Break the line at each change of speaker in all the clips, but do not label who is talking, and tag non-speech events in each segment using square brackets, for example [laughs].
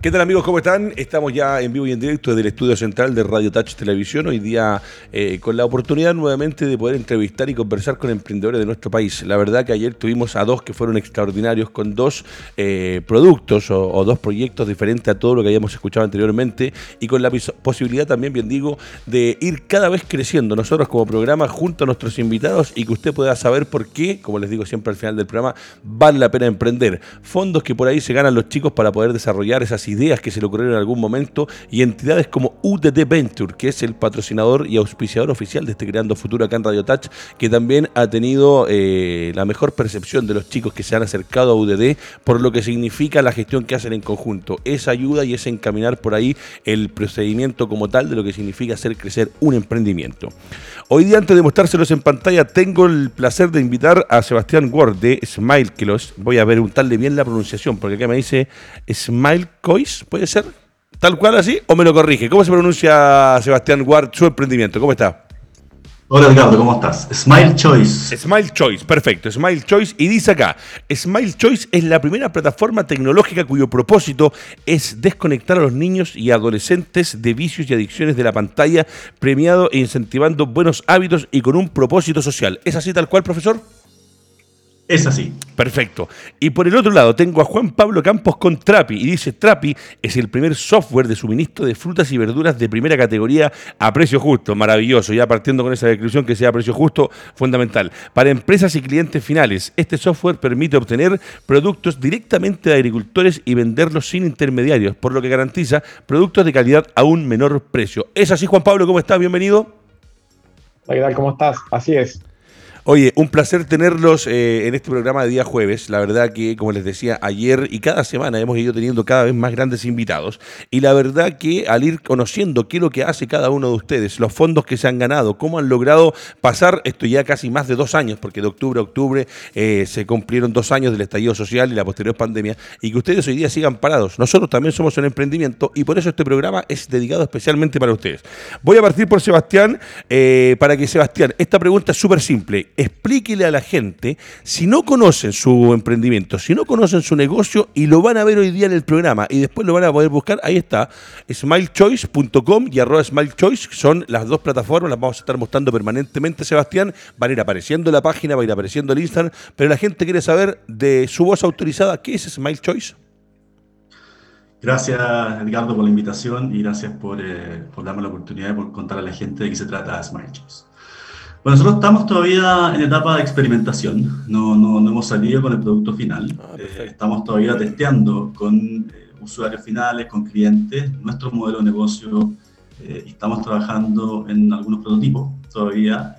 ¿Qué tal amigos? ¿Cómo están? Estamos ya en vivo y en directo desde el estudio central de Radio Touch Televisión, hoy día eh, con la oportunidad nuevamente de poder entrevistar y conversar con emprendedores de nuestro país. La verdad que ayer tuvimos a dos que fueron extraordinarios con dos eh, productos o, dos proyectos diferentes a todo lo que habíamos escuchado anteriormente y con la posibilidad también, bien digo, de ir cada vez creciendo nosotros como programa junto a nuestros invitados y que usted pueda saber por qué, como les digo siempre al final del programa, vale la pena emprender. Fondos que por ahí se ganan los chicos para poder desarrollar esas ideas que se le ocurrieron en algún momento y entidades como UDD Venture, que es el patrocinador y auspiciador oficial de este Creando Futuro acá en Radio Touch, que también ha tenido eh, la mejor percepción de los chicos que se han acercado a UDD por lo que significa la gestión que hacen en conjunto. Esa ayuda y ese encaminar por ahí el procedimiento como tal de lo que significa hacer crecer un emprendimiento. Hoy día, antes de mostrárselos en pantalla, tengo el placer de invitar a Sebastián Ward de Smile, que los voy a ver un tal de bien la pronunciación, porque acá me dice Smile ¿puede ser? ¿Tal cual así? ¿O me lo corrige? ¿Cómo se pronuncia Sebastián Ward su emprendimiento? ¿Cómo está?
Hola Edgardo, ¿cómo estás? Smile Choice.
Smile Choice, perfecto. Smile Choice. Y dice acá, Smile Choice es la primera plataforma tecnológica cuyo propósito es desconectar a los niños y adolescentes de vicios y adicciones de la pantalla, premiado e incentivando buenos hábitos y con un propósito social. ¿Es así tal cual, profesor?
Es así.
Perfecto. Y por el otro lado tengo a Juan Pablo Campos con Trapi y dice Trapi es el primer software de suministro de frutas y verduras de primera categoría a precio justo. Maravilloso. Ya partiendo con esa descripción que sea a precio justo, fundamental. Para empresas y clientes finales, este software permite obtener productos directamente de agricultores y venderlos sin intermediarios, por lo que garantiza productos de calidad a un menor precio. ¿Es así, Juan Pablo? ¿Cómo estás? Bienvenido.
Hola, ¿qué tal? ¿Cómo estás? Así es.
Oye, un placer tenerlos eh, en este programa de día jueves. La verdad que, como les decía ayer y cada semana hemos ido teniendo cada vez más grandes invitados. Y la verdad que al ir conociendo qué es lo que hace cada uno de ustedes, los fondos que se han ganado, cómo han logrado pasar esto ya casi más de dos años, porque de octubre a octubre eh, se cumplieron dos años del estallido social y la posterior pandemia, y que ustedes hoy día sigan parados. Nosotros también somos un emprendimiento y por eso este programa es dedicado especialmente para ustedes. Voy a partir por Sebastián, eh, para que Sebastián, esta pregunta es súper simple explíquele a la gente si no conocen su emprendimiento, si no conocen su negocio y lo van a ver hoy día en el programa y después lo van a poder buscar, ahí está, smilechoice.com y arroba smilechoice, son las dos plataformas, las vamos a estar mostrando permanentemente, Sebastián, van a ir apareciendo la página, va a ir apareciendo el Instagram, pero la gente quiere saber de su voz autorizada, ¿qué es SmileChoice?
Gracias, Edgardo, por la invitación y gracias por, eh, darme la oportunidad de contar a la gente de qué se trata SmileChoice. Bueno, nosotros estamos todavía en etapa de experimentación, no, no, no hemos salido con el producto final, ah, eh, estamos todavía testeando con eh, usuarios finales, con clientes, nuestro modelo de negocio eh, estamos trabajando en algunos prototipos todavía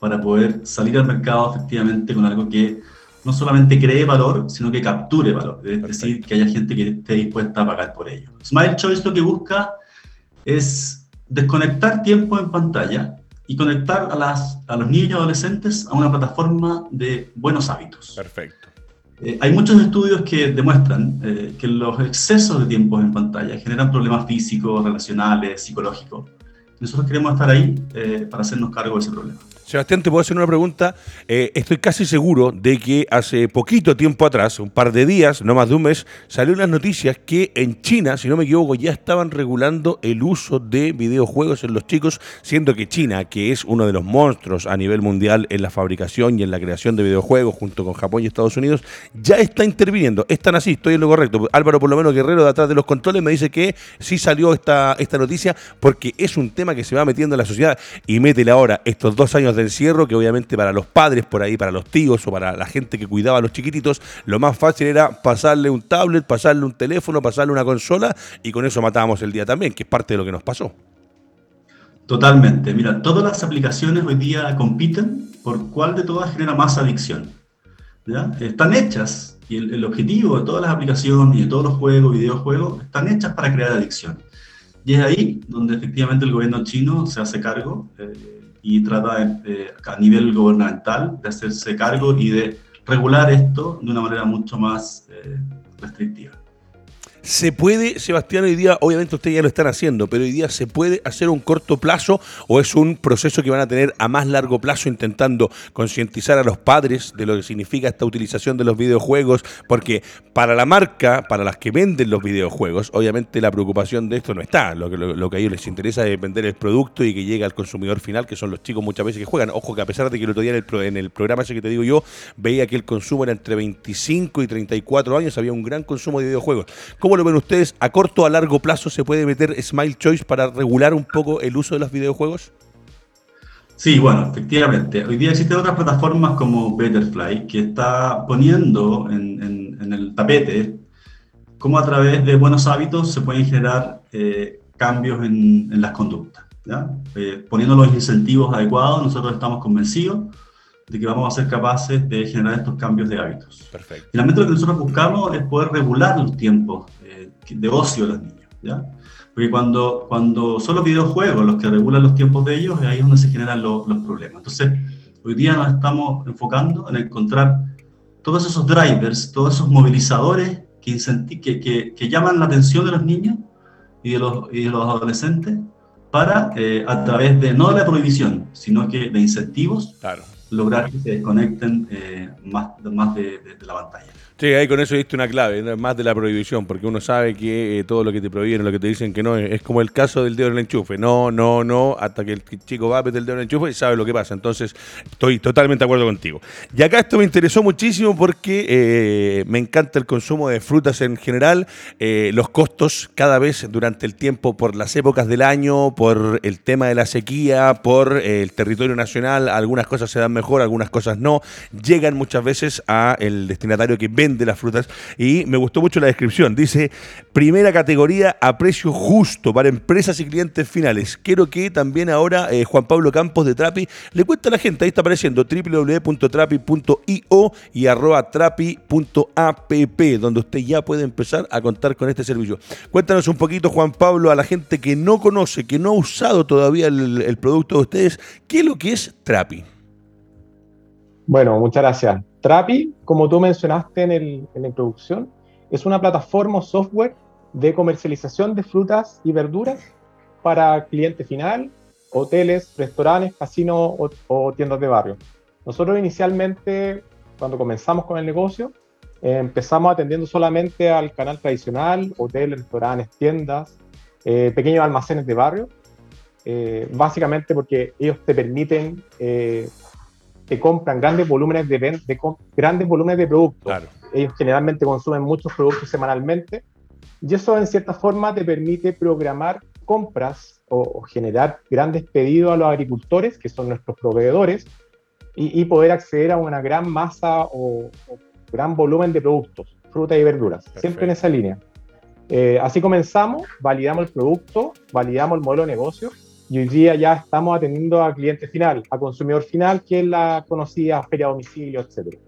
para poder salir al mercado efectivamente con algo que no solamente cree valor, sino que capture valor, es decir, que haya gente que esté dispuesta a pagar por ello. Smile Choice lo que busca es desconectar tiempo en pantalla y conectar a, las, a los niños y adolescentes a una plataforma de buenos hábitos.
Perfecto.
Eh, hay muchos estudios que demuestran eh, que los excesos de tiempo en pantalla generan problemas físicos, relacionales, psicológicos. Nosotros queremos estar ahí eh, para hacernos cargo de ese problema.
Sebastián, te puedo hacer una pregunta. Eh, estoy casi seguro de que hace poquito tiempo atrás, un par de días, no más de un mes, salió unas noticias que en China, si no me equivoco, ya estaban regulando el uso de videojuegos en los chicos, siendo que China, que es uno de los monstruos a nivel mundial en la fabricación y en la creación de videojuegos, junto con Japón y Estados Unidos, ya está interviniendo. Están así, estoy en lo correcto. Álvaro, por lo menos Guerrero, de atrás de los controles, me dice que sí salió esta, esta noticia porque es un tema que se va metiendo en la sociedad y métele ahora estos dos años de encierro, que obviamente para los padres por ahí, para los tíos o para la gente que cuidaba a los chiquititos, lo más fácil era pasarle un tablet, pasarle un teléfono, pasarle una consola y con eso matábamos el día también, que es parte de lo que nos pasó.
Totalmente. Mira, todas las aplicaciones hoy día compiten por cuál de todas genera más adicción. ¿ya? Están hechas y el, objetivo de todas las aplicaciones y de todos los juegos, videojuegos, están hechas para crear adicción. Y es ahí donde efectivamente el gobierno chino se hace cargo. Eh, y trata a nivel gubernamental de hacerse cargo y de regular esto de una manera mucho más eh, restrictiva.
¿Se puede, Sebastián, hoy día, obviamente ustedes ya lo están haciendo, pero hoy día se puede hacer un corto plazo o es un proceso que van a tener a más largo plazo intentando concientizar a los padres de lo que significa esta utilización de los videojuegos? Porque para la marca, para las que venden los videojuegos, obviamente la preocupación de esto no está. Lo que, lo, que a ellos les interesa es vender el producto y que llegue al consumidor final, que son los chicos muchas veces que juegan. Ojo que a pesar de que el otro día en el, en el programa ese que te digo yo, veía que el consumo era entre 25 y 34 años, había un gran consumo de videojuegos. ¿Cómo lo ven ustedes? ¿A corto o a largo plazo se puede meter Smile Choice para regular un poco el uso de los videojuegos?
Sí, bueno, efectivamente. Hoy día existen otras plataformas como Betterfly que está poniendo en, el tapete cómo a través de buenos hábitos se pueden generar eh, cambios en, las conductas. Eh, poniendo los incentivos adecuados, nosotros estamos convencidos de que vamos a ser capaces de generar estos cambios de hábitos. Perfecto. Finalmente lo que nosotros buscamos es poder regular los tiempos de ocio de los niños, ¿ya? Porque cuando, cuando son los videojuegos los que regulan los tiempos de ellos, ahí es donde se generan los problemas. Entonces, hoy día nos estamos enfocando en encontrar todos esos drivers, todos esos movilizadores que, que, que, llaman la atención de los niños y de los, y de los adolescentes para, eh, a través de no de la prohibición, sino que de incentivos, claro lograr que se desconecten eh, más, más de, la pantalla.
Sí, ahí con eso diste una clave, más de la prohibición, porque uno sabe que eh, todo lo que te prohíben, lo que te dicen que no, es, como el caso del dedo en el enchufe. No, no, no, hasta que el chico va a meter el dedo en el enchufe y sabe lo que pasa. Entonces, estoy totalmente de acuerdo contigo. Y acá esto me interesó muchísimo porque eh, me encanta el consumo de frutas en general, eh, los costos cada vez durante el tiempo, por las épocas del año, por el tema de la sequía, por el territorio nacional, algunas cosas se dan mejor, algunas cosas no, llegan muchas veces a el destinatario que vende de las frutas y me gustó mucho la descripción. Dice, primera categoría a precio justo para empresas y clientes finales. Quiero que también ahora eh, Juan Pablo Campos de Trapi le cuente a la gente, ahí está apareciendo www.trapi.io y arroba trapi.app, donde usted ya puede empezar a contar con este servicio. Cuéntanos un poquito, Juan Pablo, a la gente que no conoce, que no ha usado todavía el, el producto de ustedes, ¿qué es lo que es Trapi?
Bueno, muchas gracias. Trapi, como tú mencionaste en, la introducción, es una plataforma software de comercialización de frutas y verduras para cliente final, hoteles, restaurantes, casinos o, tiendas de barrio. Nosotros inicialmente, cuando comenzamos con el negocio, eh, empezamos atendiendo solamente al canal tradicional, hoteles, restaurantes, tiendas, eh, pequeños almacenes de barrio, eh, básicamente porque ellos te permiten que compran grandes volúmenes de, de grandes volúmenes de productos. Ellos generalmente consumen muchos productos semanalmente y eso en cierta forma te permite programar compras o, generar grandes pedidos a los agricultores, que son nuestros proveedores, y, poder acceder a una gran masa o, gran volumen de productos, frutas y verduras, siempre en esa línea. Eh, así comenzamos, validamos el producto, validamos el modelo de negocio y hoy día ya estamos atendiendo a cliente final, a consumidor final, que es la conocida feria a domicilio, etcétera.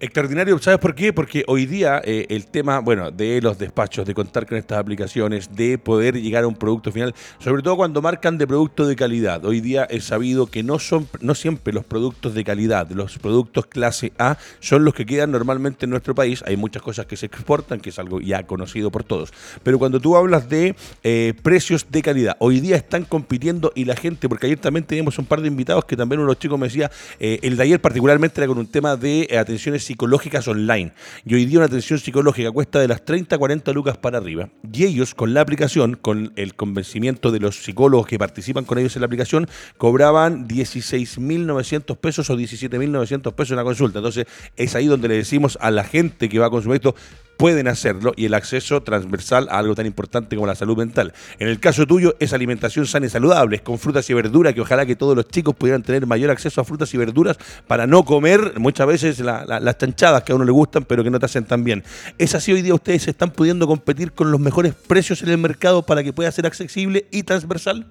Extraordinario, ¿sabes por qué? Porque hoy día eh, el tema, bueno, de los despachos, de contar con estas aplicaciones, de poder llegar a un producto final, sobre todo cuando marcan de producto de calidad. Hoy día es sabido que no son, no siempre los productos de calidad, los productos clase A son los que quedan normalmente en nuestro país. Hay muchas cosas que se exportan, que es algo ya conocido por todos. Pero cuando tú hablas de eh, precios de calidad, hoy día están compitiendo y la gente, porque ayer también teníamos un par de invitados que también uno de los chicos me decía, eh, el de ayer particularmente era con un tema de atenciones psicológicas online. Y hoy día una atención psicológica cuesta de las 30 a 40 lucas para arriba. Y ellos, con la aplicación, con el convencimiento de los psicólogos que participan con ellos en la aplicación, cobraban 16.900 pesos o 17.900 pesos en la consulta. Entonces, es ahí donde le decimos a la gente que va a consumir esto, pueden hacerlo y el acceso transversal a algo tan importante como la salud mental. En el caso tuyo es alimentación sana y saludable, con frutas y verduras, que ojalá que todos los chicos pudieran tener mayor acceso a frutas y verduras para no comer muchas veces las chanchadas que a uno le gustan pero que no te hacen tan bien. ¿Es así hoy día ustedes están pudiendo competir con los mejores precios en el mercado para que pueda ser accesible y transversal?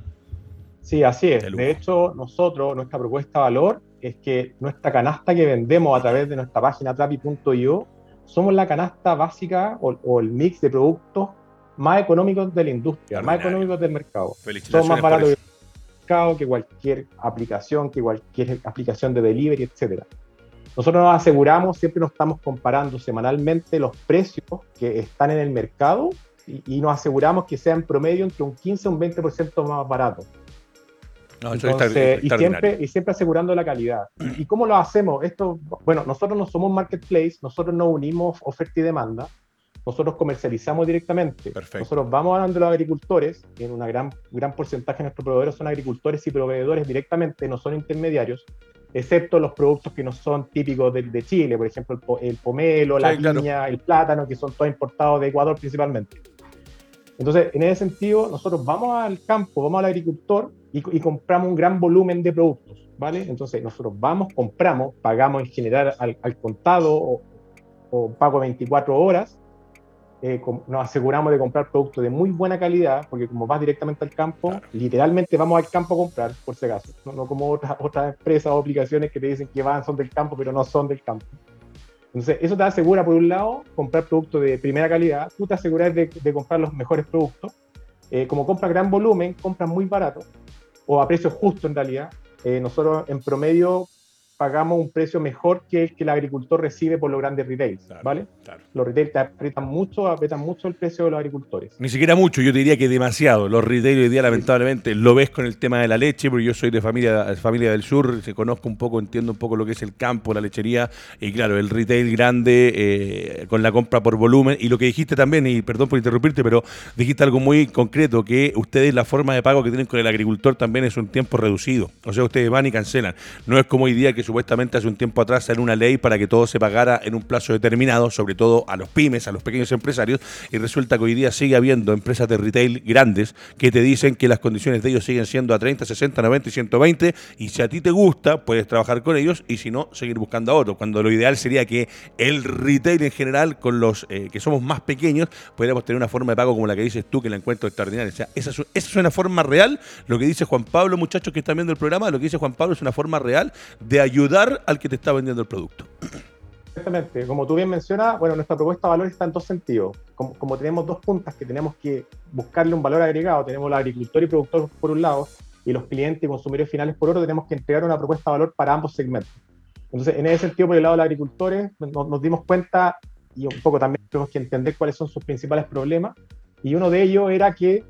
Sí, así es. De hecho, nosotros, nuestra propuesta de valor es que nuestra canasta que vendemos a través de nuestra página trapi.io somos la canasta básica o, el mix de productos más económicos de la industria, más económicos del mercado. Son más baratos mercado que cualquier aplicación, que cualquier aplicación de delivery, etcétera. Nosotros nos aseguramos, siempre nos estamos comparando semanalmente los precios que están en el mercado y, nos aseguramos que sean promedio entre un 15 y un 20% más barato. y, siempre, y siempre asegurando la calidad. ¿Y, cómo lo hacemos? Esto, bueno, nosotros no somos marketplace, nosotros no unimos oferta y demanda, nosotros comercializamos directamente. Nosotros vamos a donde los agricultores, en un gran, gran porcentaje de nuestros proveedores son agricultores y proveedores directamente, no son intermediarios, excepto los productos que no son típicos de, Chile, por ejemplo, el, pomelo, la piña, el plátano, que son todos importados de Ecuador principalmente. Entonces, en ese sentido, nosotros vamos al campo, vamos al agricultor y, compramos un gran volumen de productos, ¿vale? Entonces, nosotros vamos, compramos, pagamos en general al, contado o, o, pago 24 horas, eh, nos aseguramos de comprar productos de muy buena calidad, porque como vas directamente al campo, literalmente vamos al campo a comprar, por si acaso, no, como otras, otras empresas o aplicaciones que te dicen que van, son del campo, pero no son del campo. Entonces, eso te asegura, por un lado, comprar productos de primera calidad, tú te aseguras de, comprar los mejores productos. Eh, como compras gran volumen, compras muy barato o a precio justo en realidad. Eh, nosotros en promedio pagamos un precio mejor que el que el agricultor recibe por los grandes retails, ¿vale? Los retails te aprietan mucho, aprietan mucho el precio de los agricultores.
Ni siquiera mucho, yo diría que demasiado. Los retails hoy día lamentablemente lo ves con el tema de la leche, porque yo soy de familia, familia del sur, se conozco un poco, entiendo un poco lo que es el campo, la lechería, y claro, el retail grande eh, con la compra por volumen, y lo que dijiste también, y perdón por interrumpirte, pero dijiste algo muy concreto, que ustedes la forma de pago que tienen con el agricultor también es un tiempo reducido. O sea, ustedes van y cancelan. No es como hoy día que supuestamente hace un tiempo atrás era una ley para que todo se pagara en un plazo determinado, sobre todo a los pymes, a los pequeños empresarios, y resulta que hoy día sigue habiendo empresas de retail grandes que te dicen que las condiciones de ellos siguen siendo a 30, 60, 90 y 120, y si a ti te gusta, puedes trabajar con ellos, y si no, seguir buscando a otro, cuando lo ideal sería que el retail en general, con los eh, que somos más pequeños, pudiéramos tener una forma de pago como la que dices tú, que la encuentro extraordinaria. O sea, esa es, esa es una forma real, lo que dice Juan Pablo, muchachos que están viendo el programa, lo que dice Juan Pablo es una forma real de ayudar al que te está vendiendo el producto.
Exactamente, como tú bien mencionas, bueno, nuestra propuesta de valor está en dos sentidos. Como, tenemos dos puntas que tenemos que buscarle un valor agregado, tenemos el agricultor y productor por un lado y los clientes y consumidores finales por otro, tenemos que entregar una propuesta de valor para ambos segmentos. Entonces, en ese sentido, por el lado de los agricultores, nos, nos dimos cuenta y un poco también tenemos que entender cuáles son sus principales problemas. Y uno de ellos era que,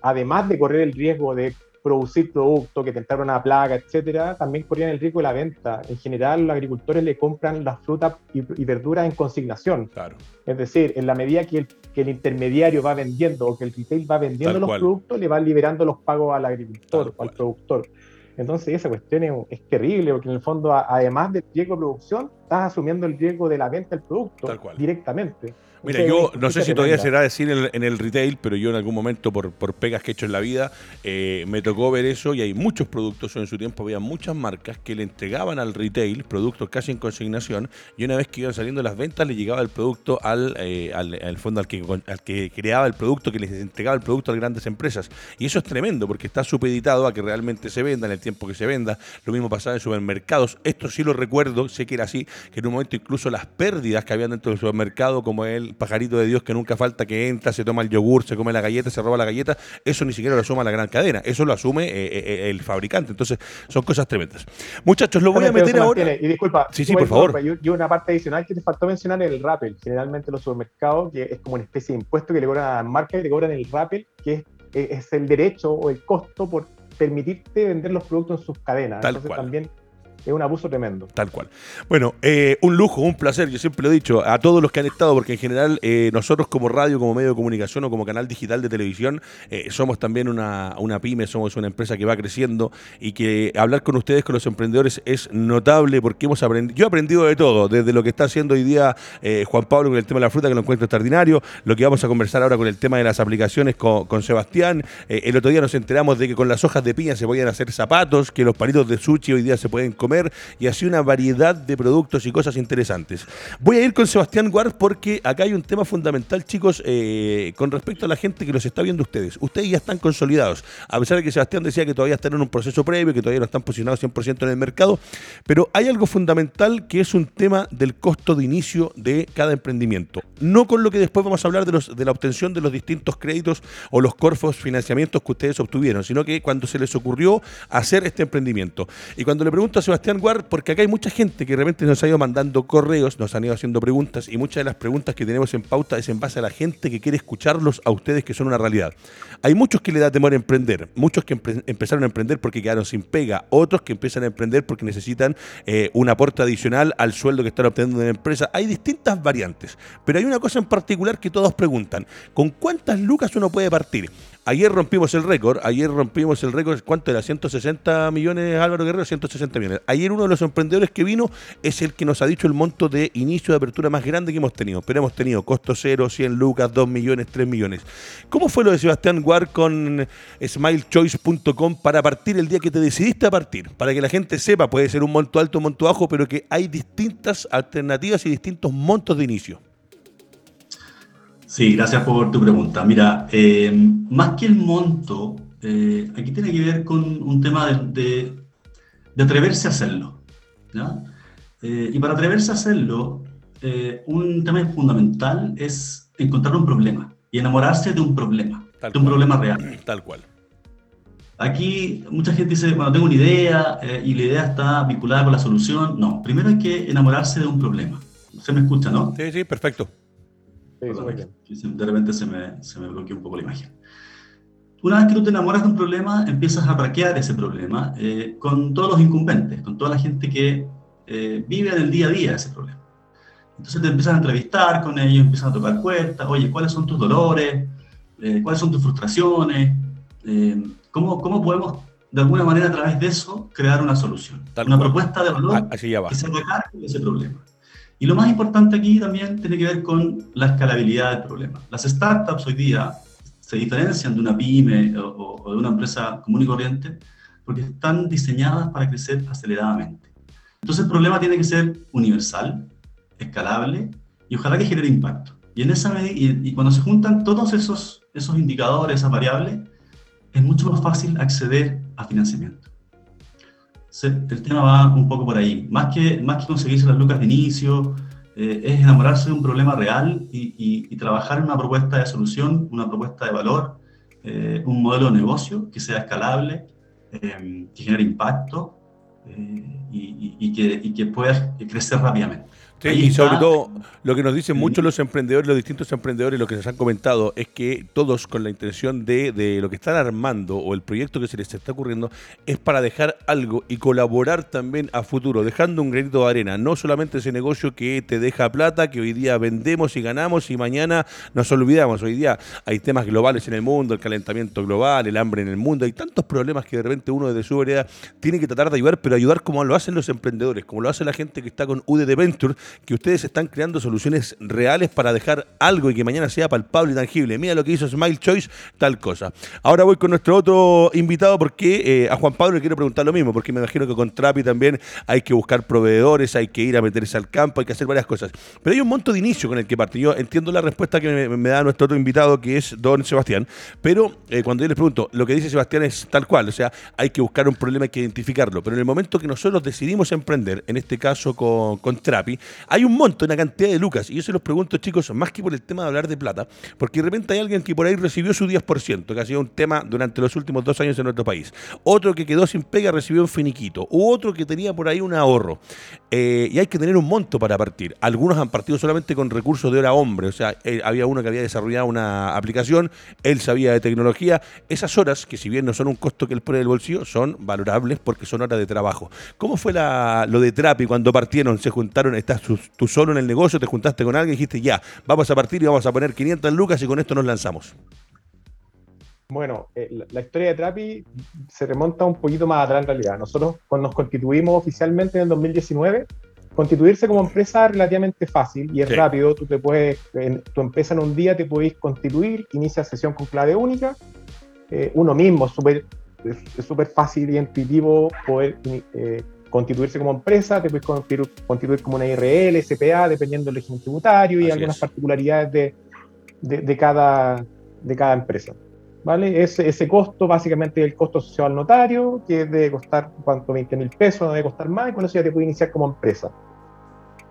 además de correr el riesgo de producir productos, que tentaron una plaga, etcétera, también corrían el riesgo de la venta. En general, los agricultores le compran las frutas y, verduras en consignación. Claro. Es decir, en la medida que el, que el intermediario va vendiendo o que el retail va vendiendo los productos, le van liberando los pagos al agricultor o al productor. Entonces esa cuestión es, terrible porque en el fondo, además del riesgo de producción, estás asumiendo el riesgo de la venta del producto directamente.
Mira, yo no sé si todavía será decir en el, retail, pero yo en algún momento, por, por pegas que he hecho en la vida, eh, me tocó ver eso y hay muchos productos, en su tiempo había muchas marcas que le entregaban al retail productos casi en consignación y una vez que iban saliendo las ventas le llegaba el producto al, eh, al, fondo al que, al que creaba el producto, que les entregaba el producto a las grandes empresas. Y eso es tremendo porque está supeditado a que realmente se venda en el tiempo que se venda. Lo mismo pasaba en supermercados. Esto sí lo recuerdo, sé que era así, que en un momento incluso las pérdidas que habían dentro del supermercado, como el pajarito de Dios que nunca falta, que entra, se toma el yogur, se come la galleta, se roba la galleta, eso ni siquiera lo asume la gran cadena, eso lo asume eh, eh, eh, el fabricante. Entonces, son cosas tremendas. Muchachos, lo voy a meter ahora.
Y disculpa,
sí, sí, por favor.
Y una parte adicional que te faltó mencionar el rappel. Generalmente los supermercados, que es como una especie de impuesto que le cobran a la marca y le cobran el rappel, que es, el derecho o el costo por permitirte vender los productos en sus cadenas.
Tal Entonces,
también es un abuso tremendo.
Tal cual. Bueno, eh, un lujo, un placer, yo siempre lo he dicho a todos los que han estado, porque en general eh, nosotros como radio, como medio de comunicación o como canal digital de televisión, eh, somos también una, una, pyme, somos una empresa que va creciendo y que hablar con ustedes, con los emprendedores, es notable porque hemos aprendido, yo he aprendido de todo, desde lo que está haciendo hoy día Juan Pablo con el tema de la fruta, que lo encuentro extraordinario, lo que vamos a conversar ahora con el tema de las aplicaciones con, con Sebastián. el otro día nos enteramos de que con las hojas de piña se podían hacer zapatos, que los palitos de sushi hoy día se pueden comer y así una variedad de productos y cosas interesantes. Voy a ir con Sebastián Guard porque acá hay un tema fundamental, chicos, eh, con respecto a la gente que los está viendo ustedes. Ustedes ya están consolidados, a pesar de que Sebastián decía que todavía están en un proceso previo, que todavía no están posicionados 100% en el mercado, pero hay algo fundamental que es un tema del costo de inicio de cada emprendimiento. No con lo que después vamos a hablar de, de la obtención de los distintos créditos o los corfos financiamientos que ustedes obtuvieron, sino que cuando se les ocurrió hacer este emprendimiento. Y cuando le pregunto a Sebastián, Sebastián porque acá hay mucha gente que de repente nos ha ido mandando correos, nos han ido haciendo preguntas y muchas de las preguntas que tenemos en pauta es en base a la gente que quiere escucharlos a ustedes que son una realidad. Hay muchos que le da temor a emprender, muchos que empezaron a emprender porque quedaron sin pega, otros que empiezan a emprender porque necesitan eh, un aporte adicional al sueldo que están obteniendo de la empresa. Hay distintas variantes, pero hay una cosa en particular que todos preguntan, ¿con cuántas lucas uno puede partir? Ayer rompimos el récord, ayer rompimos el récord, ¿cuánto era? 160 millones, Álvaro Guerrero, 160 millones. Ayer uno de los emprendedores que vino es el que nos ha dicho el monto de inicio de apertura más grande que hemos tenido, pero hemos tenido costo cero, 100 lucas, 2 millones, 3 millones. ¿Cómo fue lo de Sebastián Guard con smilechoice.com para partir el día que te decidiste a partir? Para que la gente sepa, puede ser un monto alto, un monto bajo, pero que hay distintas alternativas y distintos montos de inicio.
Sí, gracias por tu pregunta. Mira, eh, más que el monto, eh, aquí tiene que ver con un tema de, atreverse a hacerlo. Eh, y para atreverse a hacerlo, un tema fundamental es encontrar un problema y enamorarse de un problema, de un problema real. [clears throat]
Tal cual.
Aquí mucha gente dice, bueno, tengo una idea y la idea está vinculada con la solución. No, primero hay que enamorarse de un problema. Se me escucha, ¿no?
Sí, sí, perfecto.
De repente se me, se me bloqueó un poco la imagen. Una vez que tú te enamoras de un problema, empiezas a traquear ese problema eh, con todos los incumbentes, con toda la gente que eh, vive en el día a día ese problema. Entonces te empiezas a entrevistar con ellos, empiezas a tocar puertas, oye, ¿cuáles son tus dolores? Eh, ¿Cuáles son tus frustraciones? ¿cómo, ¿Cómo podemos, de alguna manera, a través de eso, crear una solución? una propuesta de valor
que se
de ese problema. Y lo más importante aquí también tiene que ver con la escalabilidad del problema. Las startups hoy día se diferencian de una pyme o, de una empresa común y corriente porque están diseñadas para crecer aceleradamente. Entonces el problema tiene que ser universal, escalable y ojalá que genere impacto. Y, en esa y, y cuando se juntan todos esos, esos indicadores, esas variables, es mucho más fácil acceder a financiamiento el tema va un poco por ahí. Más que, más que conseguirse las lucas de inicio, eh, es enamorarse de un problema real y, trabajar en una propuesta de solución, una propuesta de valor, eh, un modelo de negocio que sea escalable, eh, que genere impacto y, que, y que pueda crecer rápidamente
y sobre todo, lo que nos dicen muchos los emprendedores, los distintos emprendedores, lo que nos han comentado, es que todos con la intención de, de, lo que están armando o el proyecto que se les está ocurriendo es para dejar algo y colaborar también a futuro, dejando un granito de arena, no solamente ese negocio que te deja plata, que hoy día vendemos y ganamos y mañana nos olvidamos. Hoy día hay temas globales en el mundo, el calentamiento global, el hambre en el mundo, hay tantos problemas que de repente uno desde su vereda tiene que tratar de ayudar, pero ayudar como lo hacen los emprendedores, como lo hace la gente que está con UDD Venture, que ustedes están creando soluciones reales para dejar algo y que mañana sea palpable y tangible. Mira lo que hizo Smile Choice, tal cosa. Ahora voy con nuestro otro invitado porque eh, a Juan Pablo le quiero preguntar lo mismo, porque me imagino que con Trapi también hay que buscar proveedores, hay que ir a meterse al campo, hay que hacer varias cosas. Pero hay un monto de inicio con el que parte. Yo entiendo la respuesta que me, da nuestro otro invitado, que es don Sebastián, pero eh, cuando yo les pregunto, lo que dice Sebastián es tal cual, o sea, hay que buscar un problema, hay que identificarlo. Pero en el momento que nosotros decidimos emprender, en este caso con, con Trapi, hay un monto, una cantidad de lucas. Y yo se los pregunto, chicos, más que por el tema de hablar de plata, porque de repente hay alguien que por ahí recibió su 10%, que ha sido un tema durante los últimos dos años en nuestro país. Otro que quedó sin pega recibió un finiquito. U otro que tenía por ahí un ahorro. Eh, y hay que tener un monto para partir. Algunos han partido solamente con recursos de hora hombre. O sea, eh, había uno que había desarrollado una aplicación, él sabía de tecnología. Esas horas, que si bien no son un costo que él pone el bolsillo, son valorables porque son horas de trabajo. ¿Cómo fue lo de Trapi cuando partieron? ¿Se juntaron? ¿Estás tú solo en el negocio? ¿Te juntaste con alguien y dijiste, ya, vamos a partir y vamos a poner 500 lucas y con esto nos lanzamos?
Bueno, eh, la, historia de Trapi se remonta un poquito más atrás en realidad. Nosotros cuando nos constituimos oficialmente en el 2019, constituirse como empresa es relativamente fácil y es rápido. Tú te puedes, en, tu empresa en un día te puedes constituir, inicia sesión con clave única. Eh, uno mismo, super, es súper fácil y intuitivo poder eh, constituirse como empresa, te puedes constituir, como una IRL, SPA, dependiendo del régimen tributario y algunas particularidades de, de, cada, de cada empresa. ¿Vale? Ese, ese costo básicamente es el costo asociado al notario, que debe costar, ¿cuánto? 20 mil pesos, no debe costar más, y con eso ya te puede iniciar como empresa.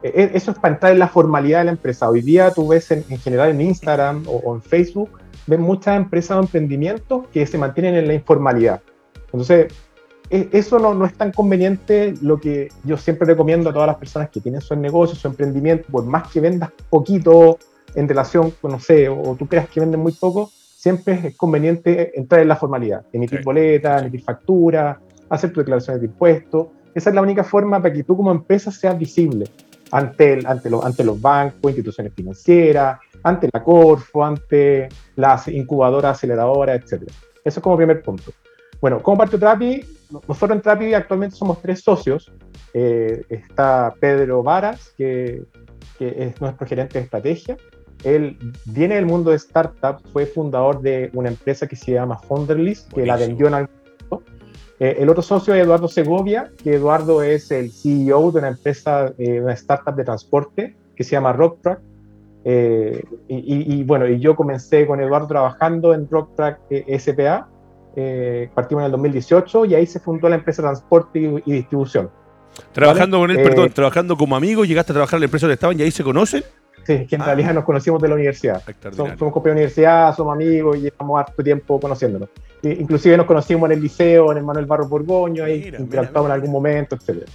E, e, eso es para entrar en la formalidad de la empresa. Hoy día tú ves en, general en Instagram o, o, en Facebook, ves muchas empresas o emprendimientos que se mantienen en la informalidad. Entonces, eso no, no, es tan conveniente. Lo que yo siempre recomiendo a todas las personas que tienen su negocio, su emprendimiento, por más que vendas poquito en relación, no sé, o, tú creas que venden muy poco, siempre es conveniente entrar en la formalidad, emitir boletas, emitir facturas, hacer tu declaración de impuestos. Esa es la única forma para que tú como empresa seas visible ante, el, ante, los, ante los bancos, instituciones financieras, ante la Corfo, ante las incubadoras, aceleradoras, etc. Eso es como primer punto. Bueno, ¿cómo parte Trapi? Nosotros en Trapi actualmente somos tres socios. Eh, está Pedro Varas, que, que, es nuestro gerente de estrategia. Él viene del mundo de startup, fue fundador de una empresa que se llama Founderlist, que la vendió en algún momento. Eh, el otro socio es Eduardo Segovia, que Eduardo es el CEO de una empresa, eh, una startup de transporte que se llama RockTrack. Eh, y, y, bueno, y yo comencé con Eduardo trabajando en RockTrack SPA eh, partimos en el 2018 y ahí se fundó la empresa transporte y, distribución.
Trabajando con él, perdón, eh, trabajando como amigo, llegaste a trabajar en la empresa donde estaban y ahí se conocen.
Sí, que en ah. realidad nos conocimos de la universidad. Somos, somos compañeros de universidad, somos amigos y llevamos harto tiempo conociéndonos. inclusive nos conocimos en el liceo, en el Manuel Barro Borgoño, ahí interactuamos en algún momento, etc.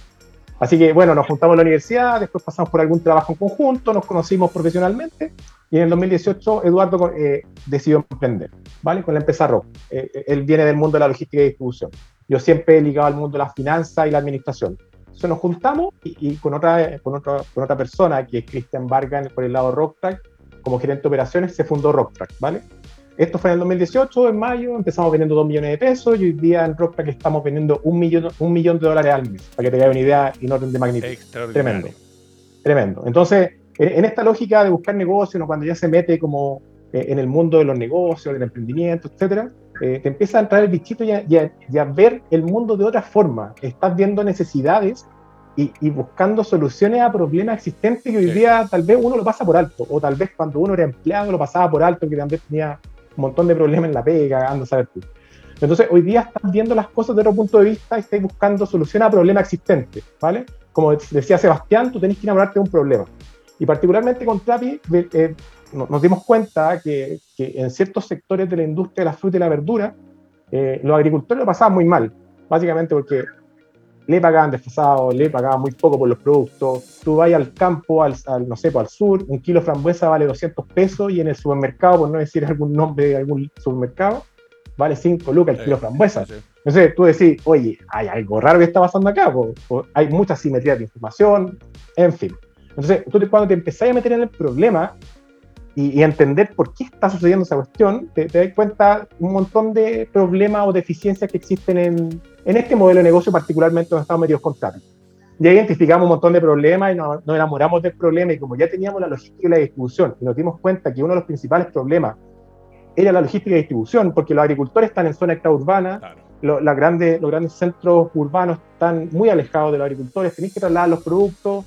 Así que bueno, nos juntamos en la universidad, después pasamos por algún trabajo en conjunto, nos conocimos profesionalmente y en el 2018 Eduardo eh, decidió emprender, ¿vale? Con la empresa Rock. Eh, eh, él viene del mundo de la logística y distribución. Yo siempre he ligado al mundo de la finanzas y la administración. Entonces nos juntamos y, con, otra, con, otra, con otra persona, que es Christian Vargas por el lado Rocktrack, como gerente de operaciones, se fundó Rocktrack, ¿vale? Esto fue en el 2018, en mayo, empezamos vendiendo 2 millones de pesos y hoy día en Rocktrack estamos vendiendo un millón, un millón de dólares al mes, para que te una idea y orden de magnitud. Tremendo. Tremendo. Entonces, en esta lógica de buscar negocios, cuando ya se mete como eh, en el mundo de los negocios, del emprendimiento, etcétera, eh, te empieza a entrar el bichito y a, ver el mundo de otra forma. Estás viendo necesidades y, buscando soluciones a problemas existentes que hoy día tal vez uno lo pasa por alto, o tal vez cuando uno era empleado lo pasaba por alto, que también tenía un montón de problemas en la pega, ando a saber tú. Entonces, hoy día estás viendo las cosas de otro punto de vista y estás buscando soluciones a problemas existentes, ¿vale? Como decía Sebastián, tú tenés que enamorarte de un problema. Y particularmente con Trapi eh, nos dimos cuenta que, en ciertos sectores de la industria de la fruta y la verdura, eh, los agricultores lo pasaban muy mal, básicamente porque le pagaban desfasado, le pagaban muy poco por los productos. Tú vas al campo, al, no sé, pues, al sur, un kilo de frambuesa vale 200 pesos y en el supermercado, por no decir algún nombre de algún supermercado, vale 5 lucas el kilo de frambuesa. Entonces tú decís, oye, hay algo raro que está pasando acá, hay mucha simetría de información, en fin. Entonces, tú cuando te empezás a meter en el problema y, entender por qué está sucediendo esa cuestión, te, das cuenta un montón de problemas o deficiencias que existen en, en este modelo de negocio, particularmente donde estamos metidos con Ya identificamos un montón de problemas y nos, enamoramos del problema y como ya teníamos la logística y la distribución y nos dimos cuenta que uno de los principales problemas era la logística y distribución, porque los agricultores están en zona extraurbana, los grandes centros urbanos están muy alejados de los agricultores, tenéis que trasladar los productos,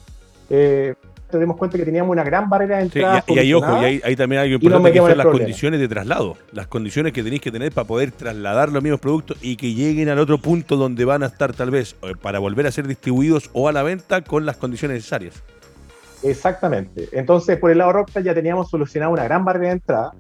eh, nos dimos cuenta que teníamos una gran barrera de entrada.
y, ahí, ojo, y ahí, también hay importante que son las condiciones de traslado, las condiciones que tenéis que tener para poder trasladar los mismos productos y que lleguen al otro punto donde van a estar tal vez eh, para volver a ser distribuidos o a la venta con las condiciones necesarias.
Exactamente. Entonces, por el lado Rockstar ya teníamos solucionado una gran barrera de entrada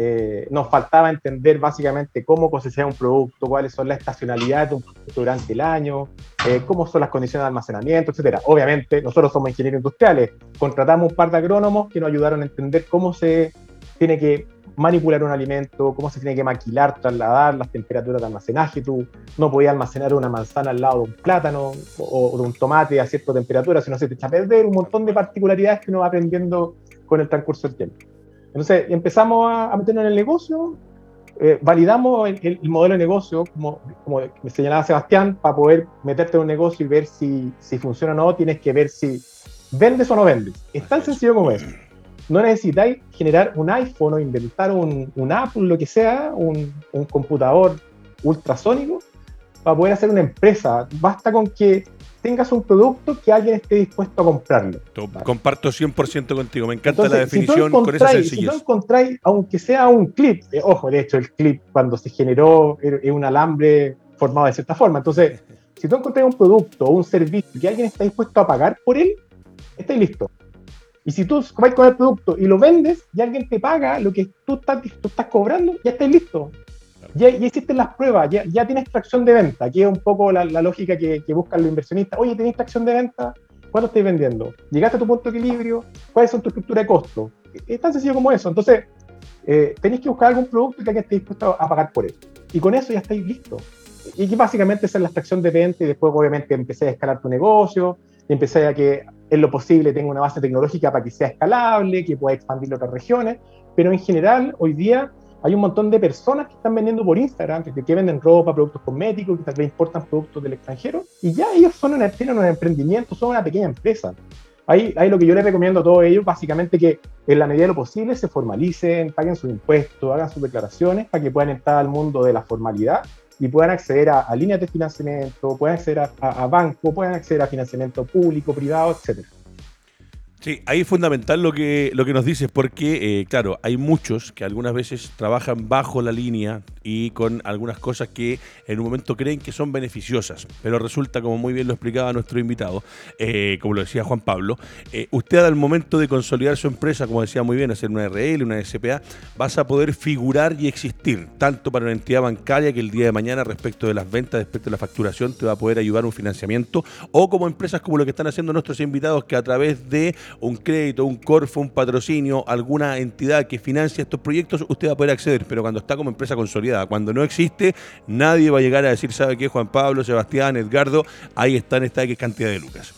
eh, nos faltaba entender básicamente cómo cosechar un producto, cuáles son las estacionalidades de un producto durante el año, eh, cómo son las condiciones de almacenamiento, etcétera. Obviamente, nosotros somos ingenieros industriales, contratamos un par de agrónomos que nos ayudaron a entender cómo se tiene que manipular un alimento, cómo se tiene que maquilar, trasladar las temperaturas de almacenaje. Tú no podías almacenar una manzana al lado de un plátano o, de un tomate a cierta temperatura, sino se te echa a perder un montón de particularidades que uno va aprendiendo con el transcurso del tiempo. Entonces empezamos a, meternos en el negocio, eh, validamos el, modelo de negocio, como, como me señalaba Sebastián, para poder meterte en un negocio y ver si, si funciona o no, tienes que ver si vendes o no vendes. Es tan sencillo como eso. No necesitáis generar un iPhone o inventar un, un Apple, lo que sea, un, un computador ultrasónico para poder hacer una empresa. Basta con que tengas un producto que alguien esté dispuesto a comprarlo.
Comparto 100% contigo, me encanta la definición con esa sencillez.
Si no encontráis, aunque sea un clip, eh, ojo, de hecho el clip cuando se generó es un alambre formado de cierta forma, entonces si tú encontrás un producto o un servicio que alguien está dispuesto a pagar por él, estáis listo. Y si tú vas con el producto y lo vendes y alguien te paga lo que tú estás, tú estás cobrando, ya estás listo. Ya, hiciste las pruebas, ya, ya, tienes tracción de venta, que es un poco la, lógica que, que, buscan los inversionistas. Oye, ¿tenés tracción de venta? ¿Cuánto estáis vendiendo? ¿Llegaste a tu punto de equilibrio? ¿Cuáles son tu estructura de costo? Es tan sencillo como eso. Entonces, eh, tenéis que buscar algún producto que alguien esté dispuesto a pagar por él. Y con eso ya estáis listos. Y que básicamente es la extracción de venta y después obviamente empecé a escalar tu negocio, y empecé a que en lo posible tenga una base tecnológica para que sea escalable, que pueda expandir a otras regiones, pero en general hoy día hay un montón de personas que están vendiendo por Instagram, que, que venden ropa, productos cosméticos, que importan productos del extranjero, y ya ellos son una, tienen un emprendimiento, son una pequeña empresa. Ahí, ahí lo que yo les recomiendo a todos ellos, básicamente que en la medida de lo posible se formalicen, paguen sus impuestos, hagan sus declaraciones para que puedan entrar al mundo de la formalidad y puedan acceder a, líneas de financiamiento, puedan acceder a, a, a bancos, puedan acceder a financiamiento público, privado, etcétera.
Sí, ahí es fundamental lo que, lo que nos dices, porque, eh, claro, hay muchos que algunas veces trabajan bajo la línea y con algunas cosas que en un momento creen que son beneficiosas, pero resulta, como muy bien lo explicaba nuestro invitado, eh, como lo decía Juan Pablo, eh, usted al momento de consolidar su empresa, como decía muy bien, hacer una RL, una SPA, vas a poder figurar y existir, tanto para una entidad bancaria que el día de mañana respecto de las ventas, respecto de la facturación, te va a poder ayudar un financiamiento, o como empresas como lo que están haciendo nuestros invitados, que a través de un crédito, un Corfo, un patrocinio, alguna entidad que financia estos proyectos, usted va a poder acceder. Pero cuando está como empresa consolidada, cuando no existe, nadie va a llegar a decir, ¿sabe qué? Juan Pablo, Sebastián, Edgardo, ahí están esta X cantidad de lucas.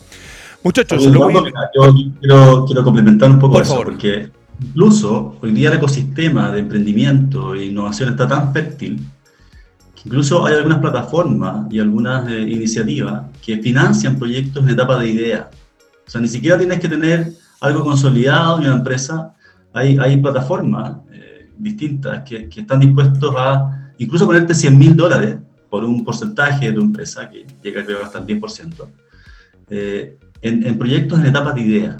Muchachos,
yo quiero, complementar un poco eso, porque incluso hoy día el ecosistema de emprendimiento e innovación está tan fértil que incluso hay algunas plataformas y algunas eh, iniciativas que financian proyectos en etapa de idea. O sea, ni siquiera tienes que tener algo consolidado en una empresa. Hay, hay plataformas eh, distintas que, que, están dispuestos a incluso ponerte 100 mil dólares por un porcentaje de tu empresa, que llega creo hasta el 10%, eh, en, en, proyectos en etapas de idea.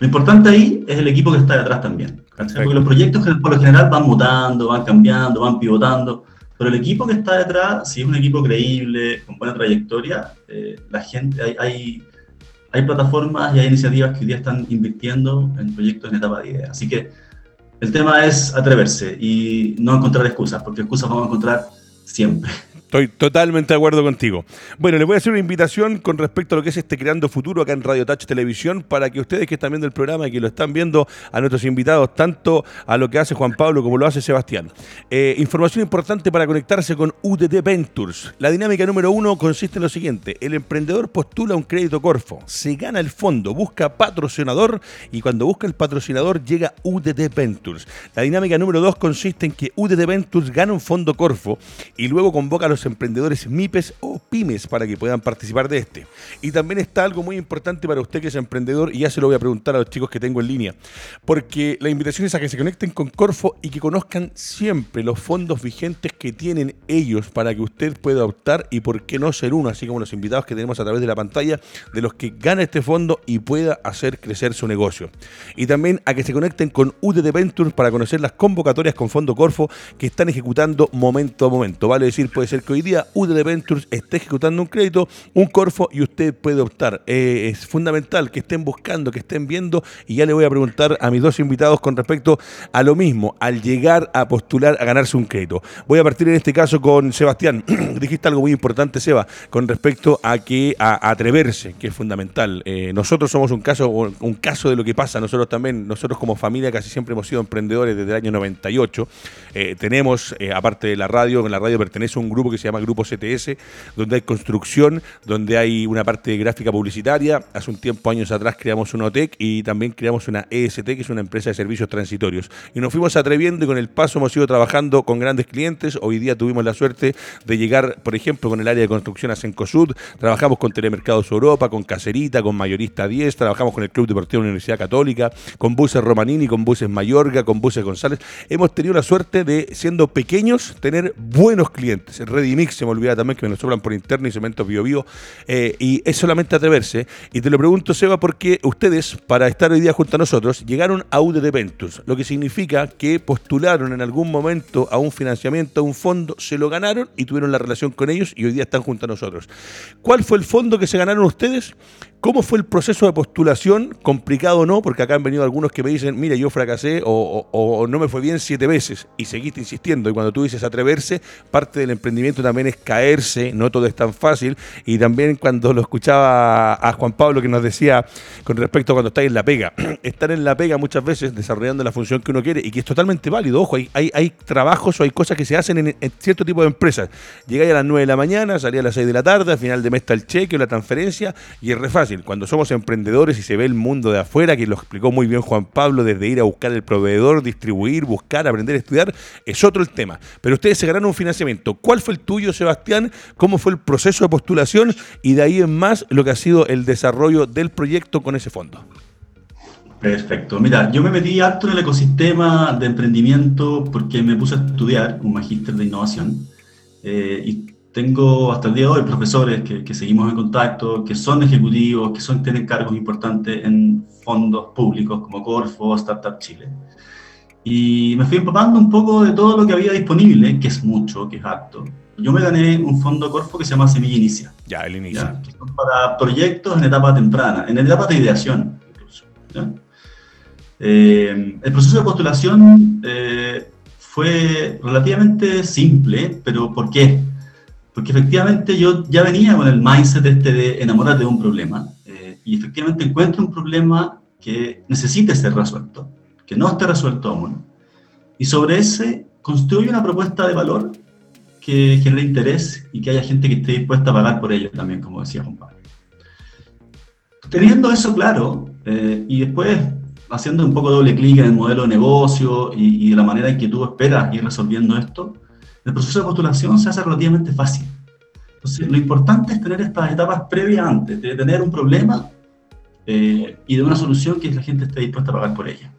Lo importante ahí es el equipo que está detrás también. Porque los proyectos por lo general van mutando, van cambiando, van pivotando, pero el equipo que está detrás, si es un equipo creíble, con buena trayectoria, eh, la gente, hay, hay hay plataformas y hay iniciativas que hoy día están invirtiendo en proyectos en etapa de idea. Así que el tema es atreverse y no encontrar excusas, porque excusas vamos a encontrar siempre.
Estoy totalmente de acuerdo contigo. Bueno, les voy a hacer una invitación con respecto a lo que es este Creando Futuro acá en Radio Touch Televisión para que ustedes que están viendo el programa y que lo están viendo a nuestros invitados, tanto a lo que hace Juan Pablo como lo hace Sebastián. Eh, información importante para conectarse con UTT Ventures. La dinámica número uno consiste en lo siguiente. El emprendedor postula un crédito Corfo, se gana el fondo, busca patrocinador y cuando busca el patrocinador llega UTT Ventures. La dinámica número dos consiste en que UTT Ventures gana un fondo Corfo y luego convoca a los emprendedores MIPES o pymes para que puedan participar de este. Y también está algo muy importante para usted que es emprendedor y ya se lo voy a preguntar a los chicos que tengo en línea, porque la invitación es a que se conecten con Corfo y que conozcan siempre los fondos vigentes que tienen ellos para que usted pueda optar y por qué no ser uno, así como los invitados que tenemos a través de la pantalla, de los que gana este fondo y pueda hacer crecer su negocio. Y también a que se conecten con UDT Ventures para conocer las convocatorias con Fondo Corfo que están ejecutando momento a momento. Vale decir, puede ser que hoy día UDD Ventures esté ejecutando un crédito, un Corfo y usted puede optar. Eh, es fundamental que estén buscando, que estén viendo y ya le voy a preguntar a mis dos invitados con respecto a lo mismo, al llegar a postular a ganarse un crédito. Voy a partir en este caso con Sebastián. [clears throat] Dijiste algo muy importante, Seba, con respecto a que a, atreverse, que es fundamental. Eh, nosotros somos un caso, un caso de lo que pasa. Nosotros también, nosotros como familia casi siempre hemos sido emprendedores desde el año 98. Eh, tenemos, aparte de la radio, en la radio pertenece a un grupo que se llama Grupo CTS, donde hay construcción, donde hay una parte de gráfica publicitaria. Hace un tiempo, años atrás, creamos una OTEC y también creamos una EST, que es una empresa de servicios transitorios. Y nos fuimos atreviendo y con el paso hemos ido trabajando con grandes clientes. Hoy día tuvimos la suerte de llegar, por ejemplo, con el área de construcción a Sencosud. Trabajamos con Telemercados Europa, con Caserita, con Mayorista 10. Trabajamos con el Club Deportivo de la Universidad Católica, con Buses Romanini, con Buses Mayorga, con Buses González. Hemos tenido la suerte de, siendo pequeños, tener buenos clientes. Redimix se me olvida también que me lo sobran por interno y cemento bio bio. Eh, y es solamente atreverse. Y te lo pregunto, Seba, porque ustedes, para estar hoy día junto a nosotros, llegaron a UDT Ventus, lo que significa que postularon en algún momento a un financiamiento, a un fondo, se lo ganaron y tuvieron la relación con ellos y hoy día están junto a nosotros. ¿Cuál fue el fondo que se ganaron ustedes? ¿Cómo fue el proceso de postulación? ¿Complicado o no? Porque acá han venido algunos que me dicen, mira, yo fracasé o, no me fue bien siete veces y seguiste insistiendo. Y cuando tú dices atreverse, parte del emprendimiento también es caerse, no todo es tan fácil. Y también cuando lo escuchaba a Juan Pablo que nos decía con respecto a cuando estáis en la pega, [clears throat] estar en la pega muchas veces desarrollando la función que uno quiere y que es totalmente válido. Ojo, hay, trabajos o hay cosas que se hacen en, cierto tipo de empresas. Llegáis a las 9 de la mañana, salía a las 6 de la tarde, al final de mes está el cheque o la transferencia y es re fácil cuando somos emprendedores y se ve el mundo de afuera, que lo explicó muy bien Juan Pablo, desde ir a buscar el proveedor, distribuir, buscar, aprender estudiar, es otro el tema. Pero ustedes se ganaron un financiamiento. ¿Cuál fue el tuyo, Sebastián? ¿Cómo fue el proceso de postulación? Y de ahí en más lo que ha sido el desarrollo del proyecto con ese fondo.
Perfecto. Mira, yo me metí harto en el ecosistema de emprendimiento porque me puse a estudiar un magíster de innovación. Eh, y tengo hasta el día de hoy profesores que, seguimos en contacto, que son ejecutivos, que son, tienen cargos importantes en fondos públicos como Corfo, Startup Chile. Y me fui empapando un poco de todo lo que había disponible, que es mucho, que es harto. Yo me gané un fondo Corfo que se llama Semilla Inicia.
Ya, el inicio.
Que son para proyectos en etapa temprana, en etapa de ideación incluso. Eh, el proceso de postulación eh, fue relativamente simple, pero ¿por qué? Porque efectivamente yo ya venía con el mindset este de enamorarte de un problema eh, y efectivamente encuentro un problema que necesite ser resuelto, que no esté resuelto aún. Y sobre ese construyo una propuesta de valor que genere interés y que haya gente que esté dispuesta a pagar por ello también, como decía Juan Pablo. Teniendo eso claro eh, y después haciendo un poco doble clic en el modelo de negocio y, y de la manera en que tú esperas ir resolviendo esto, el proceso de postulación se hace relativamente fácil. Entonces, lo importante es tener estas etapas previas antes, de tener un problema eh, y de una solución que la gente esté dispuesta a pagar por ella.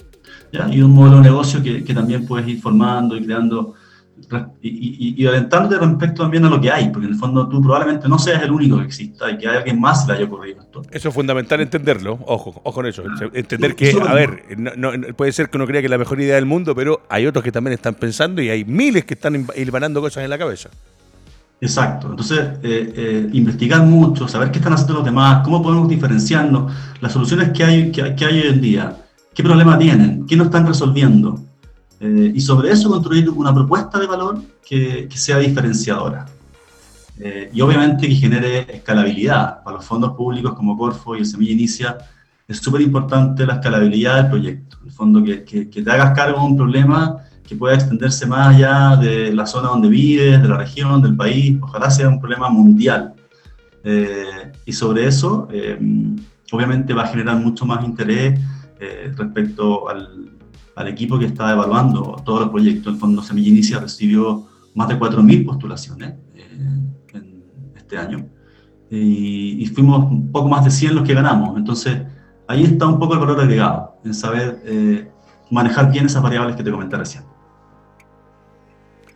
¿ya? Y un modelo de negocio que, que también puedes ir formando y creando y, y, y, respecto también a lo que hay, porque en el fondo tú probablemente no seas el único que exista y que hay alguien más le haya ocurrido esto.
Eso es fundamental entenderlo, ojo, ojo con eso, entender que, a ver, no, puede ser que uno crea que es la mejor idea del mundo, pero hay otros que también están pensando y hay miles que están hilvanando cosas en la cabeza.
Exacto, entonces eh, eh, investigar mucho, saber qué están haciendo los demás, cómo podemos diferenciarnos, las soluciones que hay, que, que hay hoy en día, qué problema tienen, qué no están resolviendo. Eh, y sobre eso construir una propuesta de valor que, que sea diferenciadora. Eh, y obviamente que genere escalabilidad. Para los fondos públicos como Corfo y el Semilla Inicia es súper importante la escalabilidad del proyecto. El fondo, que, que, te hagas cargo de un problema que pueda extenderse más allá de la zona donde vives, de la región, del país. Ojalá sea un problema mundial. Eh, y sobre eso, obviamente va a generar mucho más interés respecto al, al equipo que está evaluando todos los proyectos. El Fondo Semilla Inicia recibió más de 4.000 postulaciones eh, en este año y, fuimos un poco más de 100 los que ganamos. Entonces, ahí está un poco el valor agregado, en saber eh, manejar bien esas variables que te comenté recién.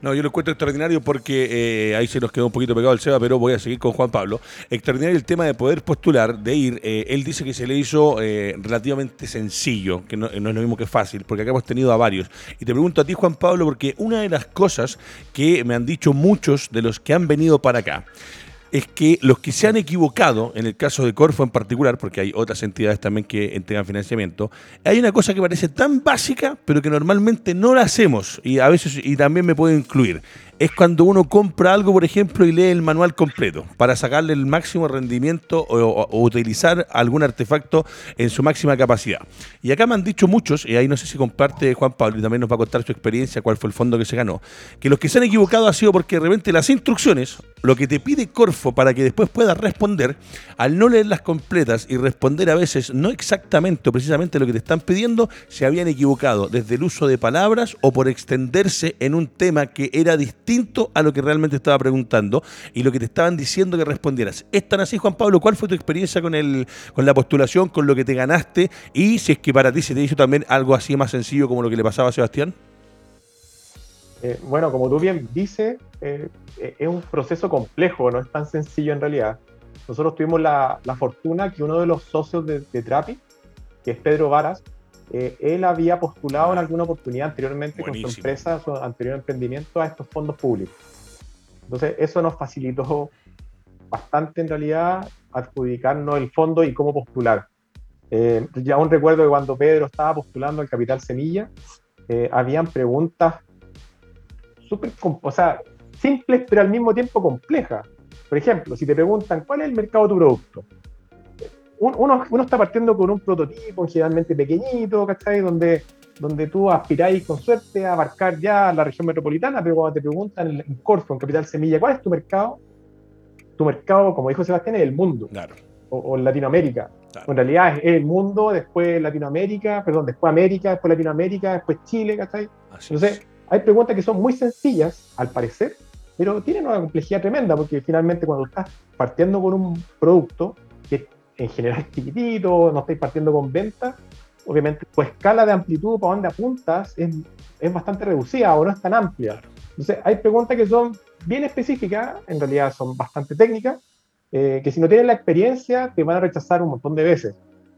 No, yo lo encuentro extraordinario porque eh, ahí se nos quedó un poquito pegado el Seba, pero voy a seguir con Juan Pablo. Extraordinario el tema de poder postular, de ir. Eh, él dice que se le hizo eh, relativamente sencillo, que no, no, es lo mismo que fácil, porque acá hemos tenido a varios. Y te pregunto a ti, Juan Pablo, porque una de las cosas que me han dicho muchos de los que han venido para acá, es que los que se han equivocado, en el caso de Corfo en particular, porque hay otras entidades también que entregan financiamiento, hay una cosa que parece tan básica, pero que normalmente no la hacemos, y a veces, y también me puedo incluir, es cuando uno compra algo, por ejemplo, y lee el manual completo para sacarle el máximo rendimiento o, utilizar algún artefacto en su máxima capacidad. Y acá me han dicho muchos, y ahí no sé si comparte Juan Pablo y también nos va a contar su experiencia, cuál fue el fondo que se ganó, que los que se han equivocado ha sido porque de repente las instrucciones, lo que te pide Corfo para que después puedas responder, al no leerlas completas y responder a veces no exactamente o precisamente lo que te están pidiendo, se habían equivocado desde el uso de palabras o por extenderse en un tema que era distinto a lo que realmente estaba preguntando y lo que te estaban diciendo que respondieras. ¿Es tan así, Juan Pablo? ¿Cuál fue tu experiencia con, el, con la postulación, con lo que te ganaste? Y si es que para ti se te hizo también algo así más sencillo como lo que le pasaba a Sebastián.
Eh, bueno, como tú bien dices, eh, es un proceso complejo, no es tan sencillo en realidad. Nosotros tuvimos la, fortuna que uno de los socios de, de Trapi, que es Pedro Varas, eh, él había postulado en alguna oportunidad anteriormente con su empresa, su anterior emprendimiento a estos fondos públicos. Entonces, eso nos facilitó bastante en realidad adjudicarnos el fondo y cómo postular. Eh, ya aún recuerdo que cuando Pedro estaba postulando el Capital Semilla, eh, habían preguntas súper, o sea, simples pero al mismo tiempo complejas. Por ejemplo, si te preguntan cuál es el mercado de tu producto, uno, uno está partiendo con un prototipo generalmente pequeñito, ¿cachai? Donde, donde tú aspiráis con suerte a abarcar ya la región metropolitana, pero cuando te preguntan en Corfo, en Capital Semilla, ¿cuál es tu mercado? Tu mercado, como dijo Sebastián, es el mundo. Claro. O, en Latinoamérica. En realidad es el mundo, después Latinoamérica, perdón, después América, después Latinoamérica, después Chile, ¿cachai? Entonces, hay preguntas que son muy sencillas, al parecer, pero tienen una complejidad tremenda, porque finalmente cuando estás partiendo con un producto en general chiquitito, no estáis partiendo con ventas, obviamente tu escala de amplitud para donde apuntas es, es bastante reducida o no es tan amplia. Entonces, hay preguntas que son bien específicas, en realidad son bastante técnicas, eh, que si no tienen la experiencia te van a rechazar un montón de veces.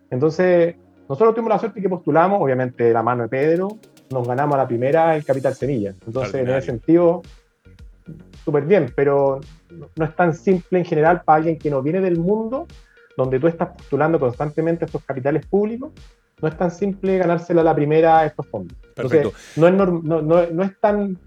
Entonces, nosotros tuvimos la suerte que postulamos, obviamente de la mano de Pedro, nos ganamos a la primera el Capital Semilla. Entonces, en ese sentido, súper bien, pero no es tan simple en general para alguien que no viene del mundo, donde tú estás postulando constantemente estos capitales públicos, no es tan simple ganársela a la primera estos fondos. Entonces, no es, no, no, no es tan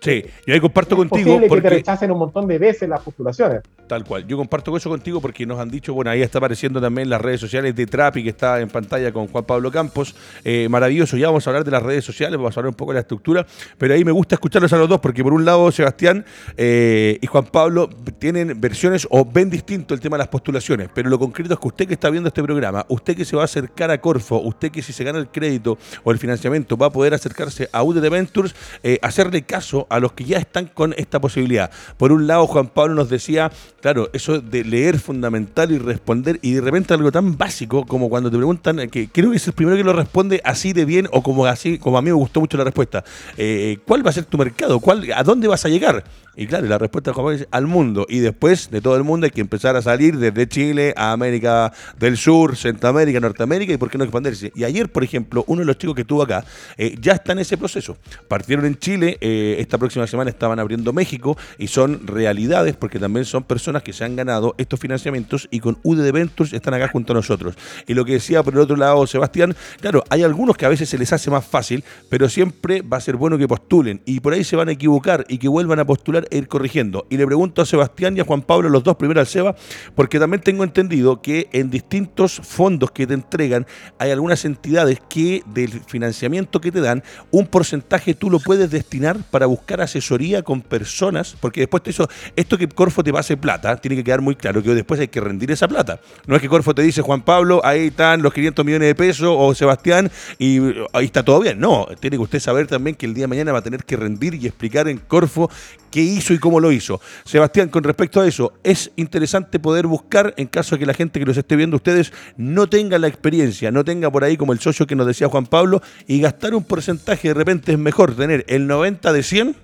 Sí, yo ahí comparto es contigo.
porque... que te rechacen un montón de veces las postulaciones.
Tal cual. Yo comparto eso contigo porque nos han dicho, bueno, ahí está apareciendo también las redes sociales de Trapi, que está en pantalla con Juan Pablo Campos. Eh, maravilloso. Ya vamos a hablar de las redes sociales, vamos a hablar un poco de la estructura, pero ahí me gusta escucharlos a los dos porque por un lado Sebastián eh, y Juan Pablo tienen versiones o ven distinto el tema de las postulaciones, pero lo concreto es que usted que está viendo este programa, usted que se va a acercar a Corfo, usted que si se gana el crédito o el financiamiento va a poder acercarse a UDD Ventures, eh, hacerle caso a los que ya están con esta posibilidad. Por un lado, Juan Pablo nos decía, claro, eso de leer fundamental y responder, y de repente algo tan básico como cuando te preguntan, que creo que es el primero que lo responde así de bien o como así, como a mí me gustó mucho la respuesta. Eh, ¿Cuál va a ser tu mercado? ¿Cuál, ¿A dónde vas a llegar? Y claro, la respuesta de Juan Pablo es al mundo. Y después de todo el mundo hay que empezar a salir desde Chile a América del Sur, Centroamérica, Norteamérica y por qué no expandirse. Y ayer, por ejemplo, uno de los chicos que estuvo acá eh, ya está en ese proceso. Partieron en Chile, eh, esta próxima semana estaban abriendo México y son realidades porque también son personas que se han ganado estos financiamientos y con UD Ventures están acá junto a nosotros. Y lo que decía por el otro lado Sebastián, claro, hay algunos que a veces se les hace más fácil, pero siempre va a ser bueno que postulen y por ahí se van a equivocar y que vuelvan a postular ir corrigiendo. Y le pregunto a Sebastián y a Juan Pablo, los dos primero al Seba, porque también tengo entendido que en distintos fondos que te entregan hay algunas entidades que del financiamiento que te dan, un porcentaje tú lo puedes destinar para buscar asesoría con personas, porque después de eso, esto que Corfo te pase plata, tiene que quedar muy claro que después hay que rendir esa plata. No es que Corfo te dice, Juan Pablo, ahí están los 500 millones de pesos, o Sebastián, y ahí está todo bien. No, tiene que usted saber también que el día de mañana va a tener que rendir y explicar en Corfo qué hizo y cómo lo hizo. Sebastián, con respecto a eso, es interesante poder buscar, en caso de que la gente que los esté viendo ustedes no tenga la experiencia, no tenga por ahí como el socio que nos decía Juan Pablo, y gastar un porcentaje de repente es mejor tener el 90 de 100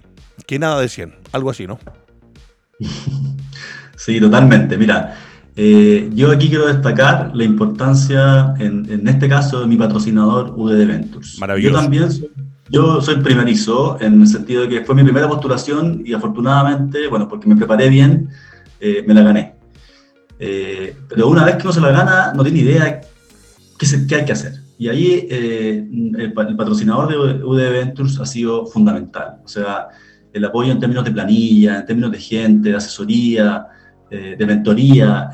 que nada de 100, algo así, ¿no? [laughs]
Sí, totalmente. Mira, eh, yo aquí quiero destacar la importancia, en, este caso, de mi patrocinador UD Ventures.
Maravilloso.
Yo también soy yo soy primerizo, en el sentido de que fue mi primera postulación y afortunadamente, bueno, porque me preparé bien, eh, me la gané. Eh, pero una vez que uno se la gana, no tiene idea qué, qué hay que hacer. Y ahí eh, el, patrocinador de UD Ventures ha sido fundamental. O sea, el apoyo en términos de planilla, en términos de gente, de asesoría, de mentoría,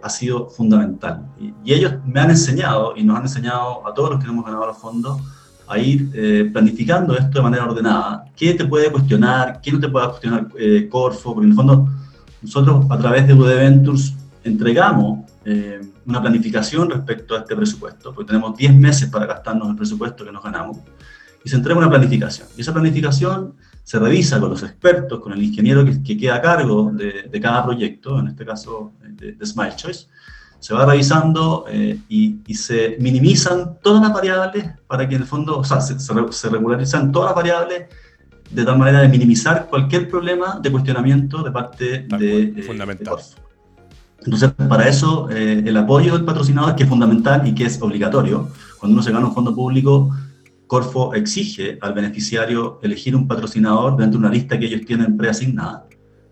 ha sido fundamental. Y, y ellos me han enseñado y nos han enseñado a todos los que hemos ganado los fondos a ir eh, planificando esto de manera ordenada. ¿Qué te puede cuestionar? ¿Qué no te puede cuestionar eh, Corfo? Porque en el fondo nosotros a través de UD Ventures entregamos eh, una planificación respecto a este presupuesto, porque tenemos 10 meses para gastarnos el presupuesto que nos ganamos, y se entrega una planificación. Y esa planificación se revisa con los expertos, con el ingeniero que, que queda a cargo de, de, cada proyecto, en este caso de, de Smile Choice, se va revisando eh, y, se minimizan todas las variables para que en el fondo, o sea, se, se, regularizan todas las variables de tal manera de minimizar cualquier problema de cuestionamiento de parte de,
eh, fundamental.
Entonces, para eso, eh, el apoyo del patrocinador, que es fundamental y que es obligatorio, cuando uno se gana un fondo público, Corfo exige al beneficiario elegir un patrocinador dentro de una lista que ellos tienen preasignada.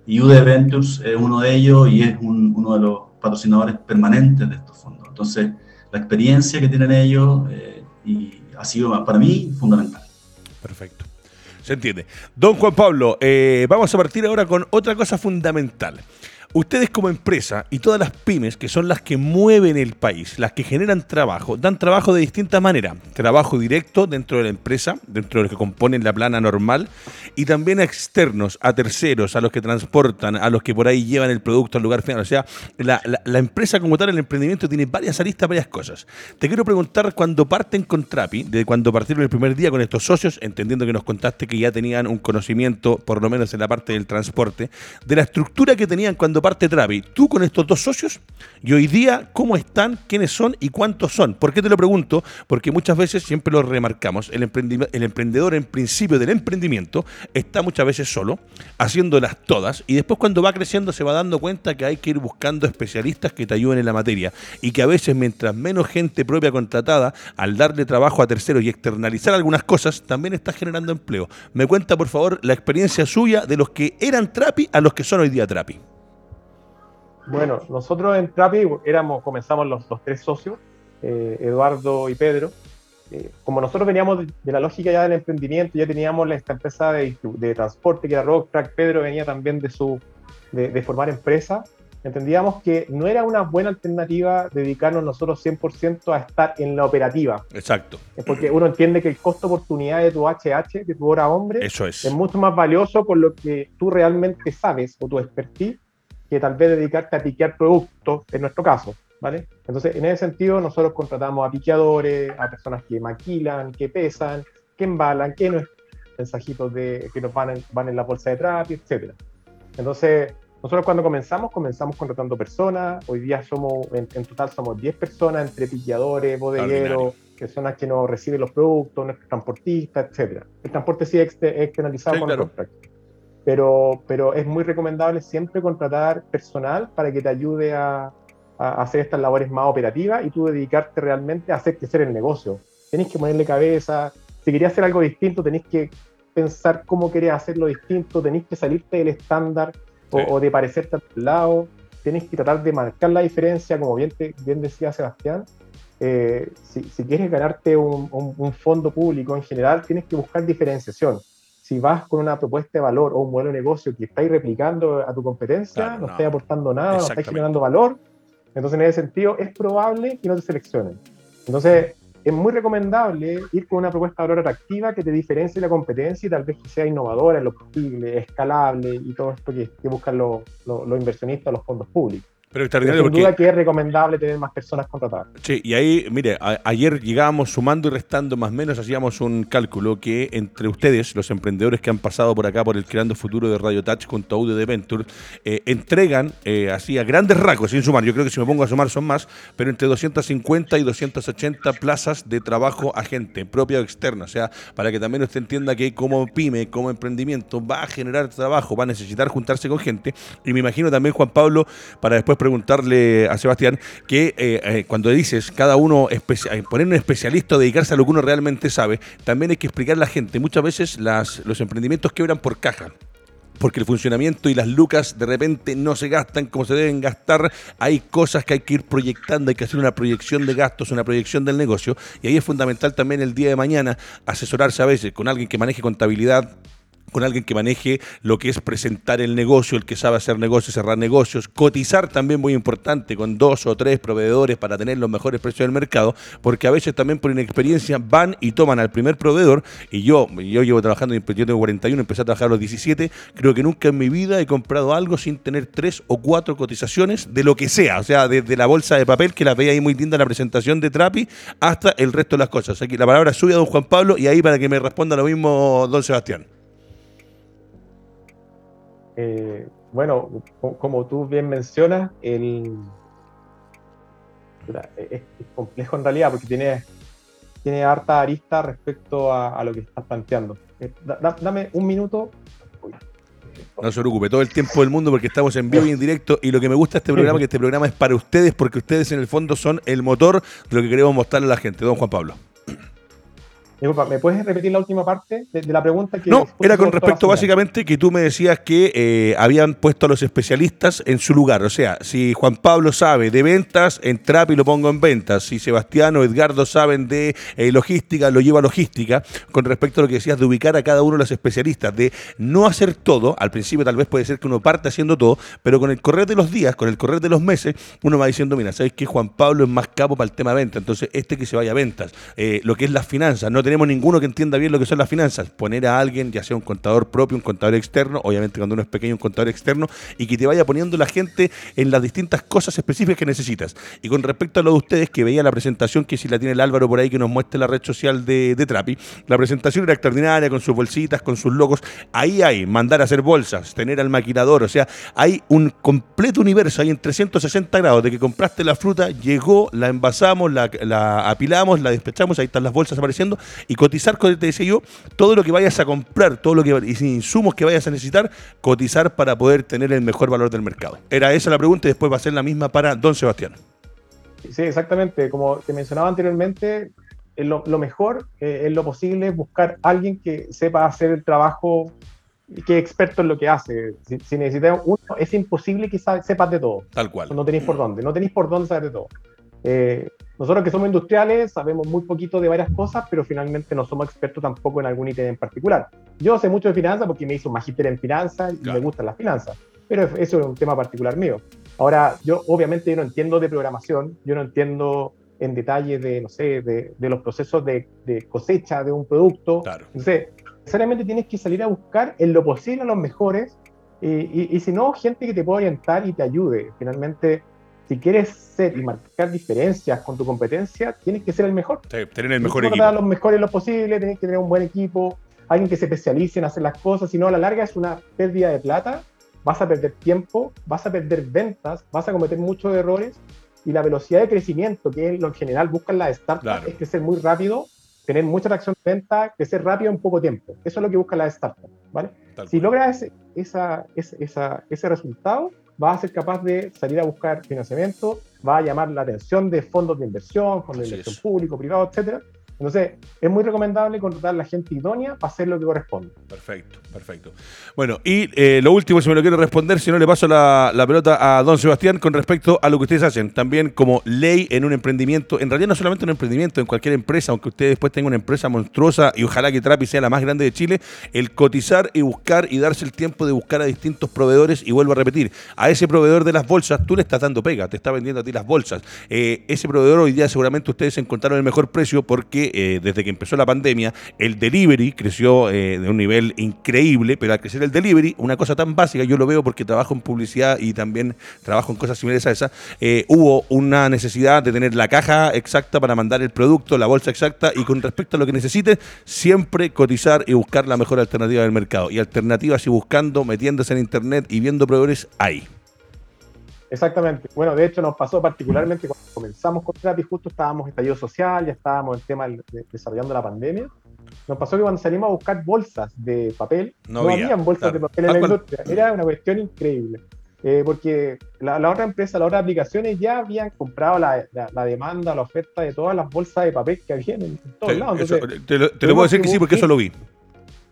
Y UD Ventures es uno de ellos y es uno de los patrocinadores permanentes de estos fondos. Entonces, la experiencia que tienen ellos eh, y ha sido para mí fundamental.
Perfecto. Se entiende. Don Juan Pablo, eh, vamos a partir ahora con otra cosa fundamental. Ustedes como empresa y todas las pymes, que son las que mueven el país, las que generan trabajo, dan trabajo de distintas maneras. Trabajo directo dentro de la empresa, dentro de los que componen la plana normal, y también a externos, a terceros, a los que transportan, a los que por ahí llevan el producto al lugar final. O sea, la, empresa como tal, el emprendimiento, tiene varias aristas, varias cosas. Te quiero preguntar, cuando parten con Trapi, de cuando partieron el primer día con estos socios, entendiendo que nos contaste que ya tenían un conocimiento, por lo menos en la parte del transporte, de la estructura que tenían cuando parte Travi, tú con estos dos socios, y hoy día, ¿cómo están, quiénes son y cuántos son? ¿Por qué te lo pregunto? Porque muchas veces siempre lo remarcamos, el, emprendedor en principio del emprendimiento está muchas veces solo, haciéndolas todas, y después cuando va creciendo se va dando cuenta que hay que ir buscando especialistas que te ayuden en la materia, y que a veces mientras menos gente propia contratada, al darle trabajo a terceros y externalizar algunas cosas, también está generando empleo. Me cuenta, por favor, la experiencia suya de los que eran Trapi a los que son hoy día Trapi.
Bueno, nosotros en Trapi éramos, comenzamos los, tres socios, eh, Eduardo y Pedro. Eh, como nosotros veníamos de, la lógica ya del emprendimiento, ya teníamos esta empresa de, transporte que era Rocktrack, Pedro venía también de, su, de, formar empresa, entendíamos que no era una buena alternativa dedicarnos nosotros 100% a estar en la operativa.
Exacto.
Porque uno entiende que el costo oportunidad de tu HH, de tu hora hombre,
Eso es.
es mucho más valioso con lo que tú realmente sabes o tu expertise que tal vez dedicarte a piquear productos, en nuestro caso, ¿vale? Entonces, en ese sentido, nosotros contratamos a piqueadores, a personas que maquilan, que pesan, que embalan, que no mensajitos de, que nos van en, van en la bolsa de trap, etc. Entonces, nosotros cuando comenzamos, comenzamos contratando personas, hoy día somos, en, total somos 10 personas, entre piqueadores, bodegueros, personas que nos reciben los productos, nuestros transportistas, etc. El transporte sí es externalizado con claro pero, pero es muy recomendable siempre contratar personal para que te ayude a, hacer estas labores más operativas y tú dedicarte realmente a hacer crecer el negocio. Tenéis que ponerle cabeza, si querías hacer algo distinto, tenéis que pensar cómo querías hacerlo distinto, tenéis que salirte del estándar o, de parecerte al lado, tenéis que tratar de marcar la diferencia, como bien, bien decía Sebastián. Eh, si, quieres ganarte un, un fondo público en general, tienes que buscar diferenciación si vas con una propuesta de valor o un modelo de negocio que estáis replicando a tu competencia, no, estáis aportando nada, no estáis generando valor, entonces en ese sentido es probable que no te seleccionen. Entonces es muy recomendable ir con una propuesta de valor atractiva que te diferencie la competencia y tal vez que sea innovadora en lo posible, escalable y todo esto que, buscan los, los inversionistas, los fondos públicos.
Pero extraordinario
sin duda que es recomendable tener más personas contratadas.
Sí, y ahí, mire, ayer llegábamos sumando y restando más o menos, hacíamos un cálculo que entre ustedes, los emprendedores que han pasado por acá por el Creando Futuro de Radio Touch junto a Audio de Venture, eh, entregan eh, así a grandes rasgos, sin sumar, yo creo que si me pongo a sumar son más, pero entre 250 y 280 plazas de trabajo a gente, propia o externa. O sea, para que también usted entienda que como pyme, como emprendimiento, va a generar trabajo, va a necesitar juntarse con gente. Y me imagino también, Juan Pablo, para después preguntarle a Sebastián que eh, eh, cuando dices cada uno eh, poner un especialista o dedicarse a lo que uno realmente sabe, también hay que explicar a la gente. Muchas veces los emprendimientos quebran por caja porque el funcionamiento y las lucas de repente no se gastan como se deben gastar. Hay cosas que hay que ir proyectando, hay que hacer una proyección de gastos, una proyección del negocio. Y ahí es fundamental también el día de mañana asesorarse a veces con alguien que maneje contabilidad con alguien que maneje lo que es presentar el negocio, el que sabe hacer negocios, cerrar negocios, cotizar también muy importante con dos o tres proveedores para tener los mejores precios del mercado, porque a veces también por inexperiencia van y toman al primer proveedor, y yo, yo llevo trabajando, yo tengo 41, empecé a trabajar a los 17, creo que nunca en mi vida he comprado algo sin tener tres o cuatro cotizaciones de lo que sea, o sea, desde la bolsa de papel, que la veía ahí muy linda en la presentación de Trapi, hasta el resto de las cosas. Aquí la palabra sube a don Juan Pablo y ahí para que me responda lo mismo don Sebastián.
Eh, bueno, como tú bien mencionas, el, es, complejo en realidad porque tiene, tiene harta arista respecto a, lo que estás planteando. Eh, dame un minuto.
No se preocupe, todo el tiempo del mundo porque estamos en vivo y en directo y lo que me gusta de este programa es que este programa es para ustedes porque ustedes en el fondo son el motor de lo que queremos mostrarle a la gente. Don Juan Pablo.
Disculpa, ¿me puedes repetir la última parte de, la pregunta? Que
no, era con respecto básicamente que tú me decías que eh, habían puesto a los especialistas en su lugar. O sea, si Juan Pablo sabe de ventas, en Trapi lo pongo en ventas. Si Sebastián o Edgardo saben de eh, logística, lo llevo a logística. Con respecto a lo que decías de ubicar a cada uno de los especialistas, de no hacer todo. Al principio tal vez puede ser que uno parte haciendo todo, pero con el correr de los días, con el correr de los meses, uno va diciendo, mira, ¿sabes que Juan Pablo es más capo para el tema de venta? Entonces, este que se vaya a ventas. Eh, lo que es las finanzas, no tenemos ninguno que entienda bien lo que son las finanzas. Poner a alguien, ya sea un contador propio, un contador externo, obviamente cuando uno es pequeño, un contador externo, y que te vaya poniendo la gente en las distintas cosas específicas que necesitas. Y con respecto a lo de ustedes, que veía la presentación, que si la tiene el Álvaro por ahí, que nos muestre la red social de, de Trapi, la presentación era extraordinaria, con sus bolsitas, con sus logos. Ahí hay mandar a hacer bolsas, tener al maquinador, o sea, hay un completo universo, hay en 360 grados, de que compraste la fruta, llegó, la envasamos, la, la apilamos, la despechamos, ahí están las bolsas apareciendo, y cotizar, te decía yo, todo lo que vayas a comprar, todo lo que y insumos que vayas a necesitar, cotizar para poder tener el mejor valor del mercado. Era esa la pregunta y después va a ser la misma para don Sebastián.
Sí, exactamente. Como te mencionaba anteriormente, lo, mejor eh, es lo posible buscar a alguien que sepa hacer el trabajo y que es experto en lo que hace. Si, si necesitas uno, es imposible que sepas de todo.
Tal cual.
No tenéis por dónde, no tenéis por dónde saber de todo. Eh, nosotros que somos industriales sabemos muy poquito de varias cosas, pero finalmente no somos expertos tampoco en algún ítem en particular. Yo sé mucho de finanzas porque me hizo un magíster en finanzas y me gustan las finanzas, pero eso es un tema particular mío. Ahora, yo obviamente yo no entiendo de programación, yo no entiendo en detalle de, no sé, de, los procesos de, cosecha de un producto. Claro. Entonces, necesariamente tienes que salir a buscar en lo posible a los mejores y, y si no, gente que te pueda orientar y te ayude. Finalmente, si quieres ser y marcar diferencias con tu competencia, tienes que ser el mejor.
Sí, tener el mejor equipo.
los mejores lo posible, tienes que tener un buen equipo, alguien que se especialice en hacer las cosas, si no a la larga es una pérdida de plata, vas a perder tiempo, vas a perder ventas, vas a cometer muchos errores y la velocidad de crecimiento que en lo general buscan las startups es crecer muy rápido, tener mucha reacción de venta, crecer rápido en poco tiempo. Eso es lo que buscan las startups, ¿vale? si logras ese, ese resultado, va a ser capaz de salir a buscar financiamiento, va a llamar la atención de fondos de inversión, fondos de inversión público, privado, etcétera, entonces, es muy recomendable contratar a la gente idónea para hacer lo que corresponde.
Perfecto, perfecto. Bueno, y eh, lo último, si me lo quiere responder, si no le paso la, pelota a don Sebastián con respecto a lo que ustedes hacen. También como ley en un emprendimiento, en realidad no solamente en un emprendimiento, en cualquier empresa, aunque usted después tenga una empresa monstruosa y ojalá que Trapi sea la más grande de Chile, el cotizar y buscar y darse el tiempo de buscar a distintos proveedores. Y vuelvo a repetir, a ese proveedor de las bolsas, tú le estás dando pega, te está vendiendo a ti las bolsas. Eh, ese proveedor hoy día seguramente ustedes encontraron el mejor precio porque eh, desde que empezó la pandemia, el delivery creció eh, de un nivel increíble, pero al crecer el delivery, una cosa tan básica, yo lo veo porque trabajo en publicidad y también trabajo en cosas similares a esa, eh, hubo una necesidad de tener la caja exacta para mandar el producto, la bolsa exacta, y con respecto a lo que necesites, siempre cotizar y buscar la mejor alternativa del mercado. Y alternativas y buscando, metiéndose en internet y viendo proveedores, hay.
Exactamente. Bueno, de hecho nos pasó particularmente cuando comenzamos con Trapi, justo estábamos en estallido social, ya estábamos en el tema de, desarrollando la pandemia. Nos pasó que cuando salimos a buscar bolsas de papel, no, había, habían bolsas de papel en la industria. Era una cuestión increíble. Eh, porque la, otra empresa, las otras aplicaciones ya habían comprado la, la, demanda, la oferta de todas las bolsas de papel que habían en, todos lados.
te, lo, puedo decir que sí, porque eso lo vi.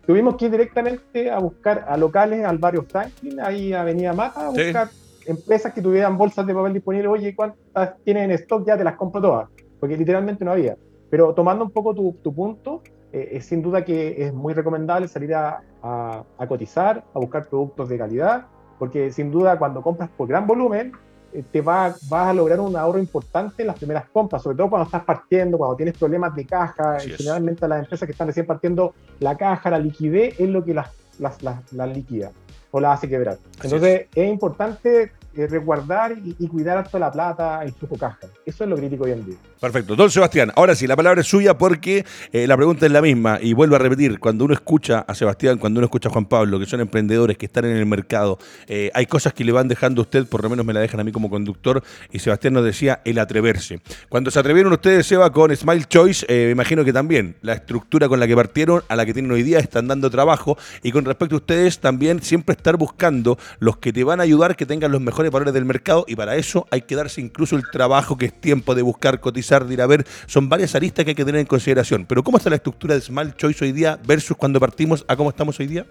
Tuvimos que ir directamente a buscar a locales al barrio Franklin, ahí Avenida Mata, a buscar empresas que tuvieran bolsas de papel disponibles, oye, ¿cuántas tienen en stock? Ya te las compro todas, porque literalmente no había. Pero tomando un poco tu, tu punto, eh, es sin duda que es muy recomendable salir a, a, cotizar, a buscar productos de calidad, porque sin duda cuando compras por gran volumen, eh, te va, vas a lograr un ahorro importante en las primeras compras, sobre todo cuando estás partiendo, cuando tienes problemas de caja, generalmente las empresas que están recién partiendo, la caja, la liquidez es lo que las, las, las, las liquida o la hace quebrar. Entonces es. importante eh, resguardar y, cuidar hasta la plata, el flujo caja. Eso es lo crítico hoy en día.
Perfecto. Don Sebastián, ahora sí, la palabra es suya porque eh, la pregunta es la misma. Y vuelvo a repetir, cuando uno escucha a Sebastián, cuando uno escucha a Juan Pablo, que son emprendedores que están en el mercado, eh, hay cosas que le van dejando a usted, por lo menos me la dejan a mí como conductor, y Sebastián nos decía el atreverse. Cuando se atrevieron ustedes, Seba, con Smile Choice, me imagino que también la estructura con la que partieron, a la que tienen hoy día, están dando trabajo. Y con respecto a ustedes, también siempre estar buscando los que te van a ayudar que tengan los mejores valores del mercado y para eso hay que darse incluso el trabajo que es tiempo de buscar, cotizar de ir a ver. Son varias aristas que hay que tener en consideración. Pero ¿cómo está la estructura de Smart Choice hoy día versus cuando partimos a cómo estamos hoy día?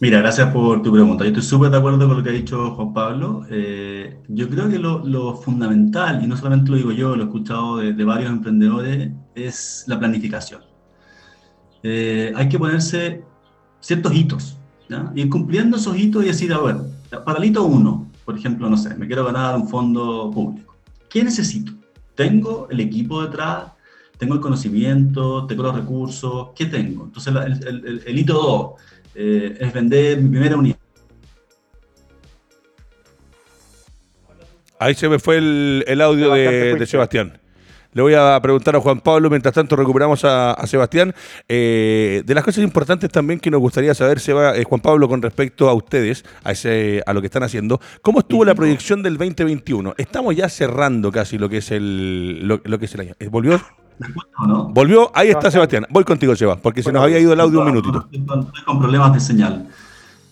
Mira, gracias por tu pregunta. Yo estoy súper de acuerdo con lo que ha dicho Juan Pablo. Eh, yo creo que lo, fundamental, y no solamente lo digo yo, lo he escuchado de, varios emprendedores, es la planificación. Eh, hay que ponerse ciertos hitos, ¿ya? ir cumpliendo esos hitos y decir, a ver, para el hito uno, por ejemplo, no sé, me quiero ganar un fondo público. ¿Qué necesito? ¿Tengo el equipo detrás? ¿Tengo el conocimiento? ¿Tengo los recursos? ¿Qué tengo? Entonces, el, el hito dos eh, es vender mi primera unidad.
Ahí se me fue el, audio de, Sebastián. Le voy a preguntar a Juan Pablo, mientras tanto recuperamos a, Sebastián. Eh, de las cosas importantes también que nos gustaría saber, Seba, eh, Juan Pablo, con respecto a ustedes, a, ese, a lo que están haciendo, ¿cómo estuvo la proyección del 2021? Estamos ya cerrando casi lo que es el, lo, que es el año. ¿Volvió? ¿no? Volvió, ahí está Sebastián. Voy contigo, Seba, porque se nos había ido el audio un minutito.
Estoy con problemas de señal.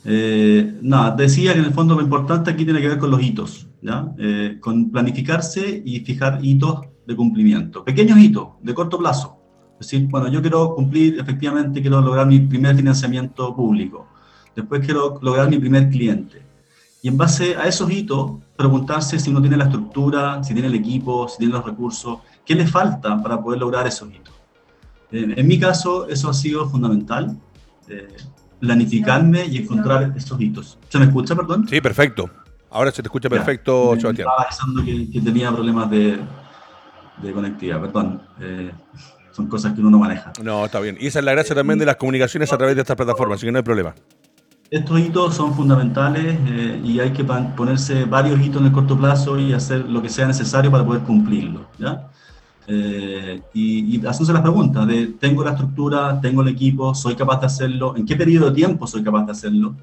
Eh, nada, decía que en el fondo lo importante aquí tiene que ver con los hitos, ¿ya? Eh, con planificarse y fijar hitos de cumplimiento. Pequeños hitos, de corto plazo. Es decir, bueno, yo quiero cumplir, efectivamente, quiero lograr mi primer financiamiento público. Después quiero lograr mi primer cliente. Y en base a esos hitos, preguntarse si uno tiene la estructura, si tiene el equipo, si tiene los recursos, qué le falta para poder lograr esos hitos. en mi caso, eso ha sido fundamental, eh, planificarme y encontrar esos hitos. ¿Se me escucha, perdón?
Sí, perfecto. Ahora se te escucha perfecto, Sebastián.
Estaba pensando que, tenía problemas de, conectividad, perdón. Eh, son cosas que uno no maneja.
No, está bien. Y esa es la gracia también de las comunicaciones a través de estas plataformas, así que no hay problema.
Estos hitos son fundamentales eh, y hay que ponerse varios hitos en el corto plazo y hacer lo que sea necesario para poder cumplirlo. ¿ya? Eh, y, y hacerse la pregunta de, ¿tengo la estructura, tengo el equipo, soy capaz de hacerlo? ¿En qué periodo de tiempo soy capaz de hacerlo?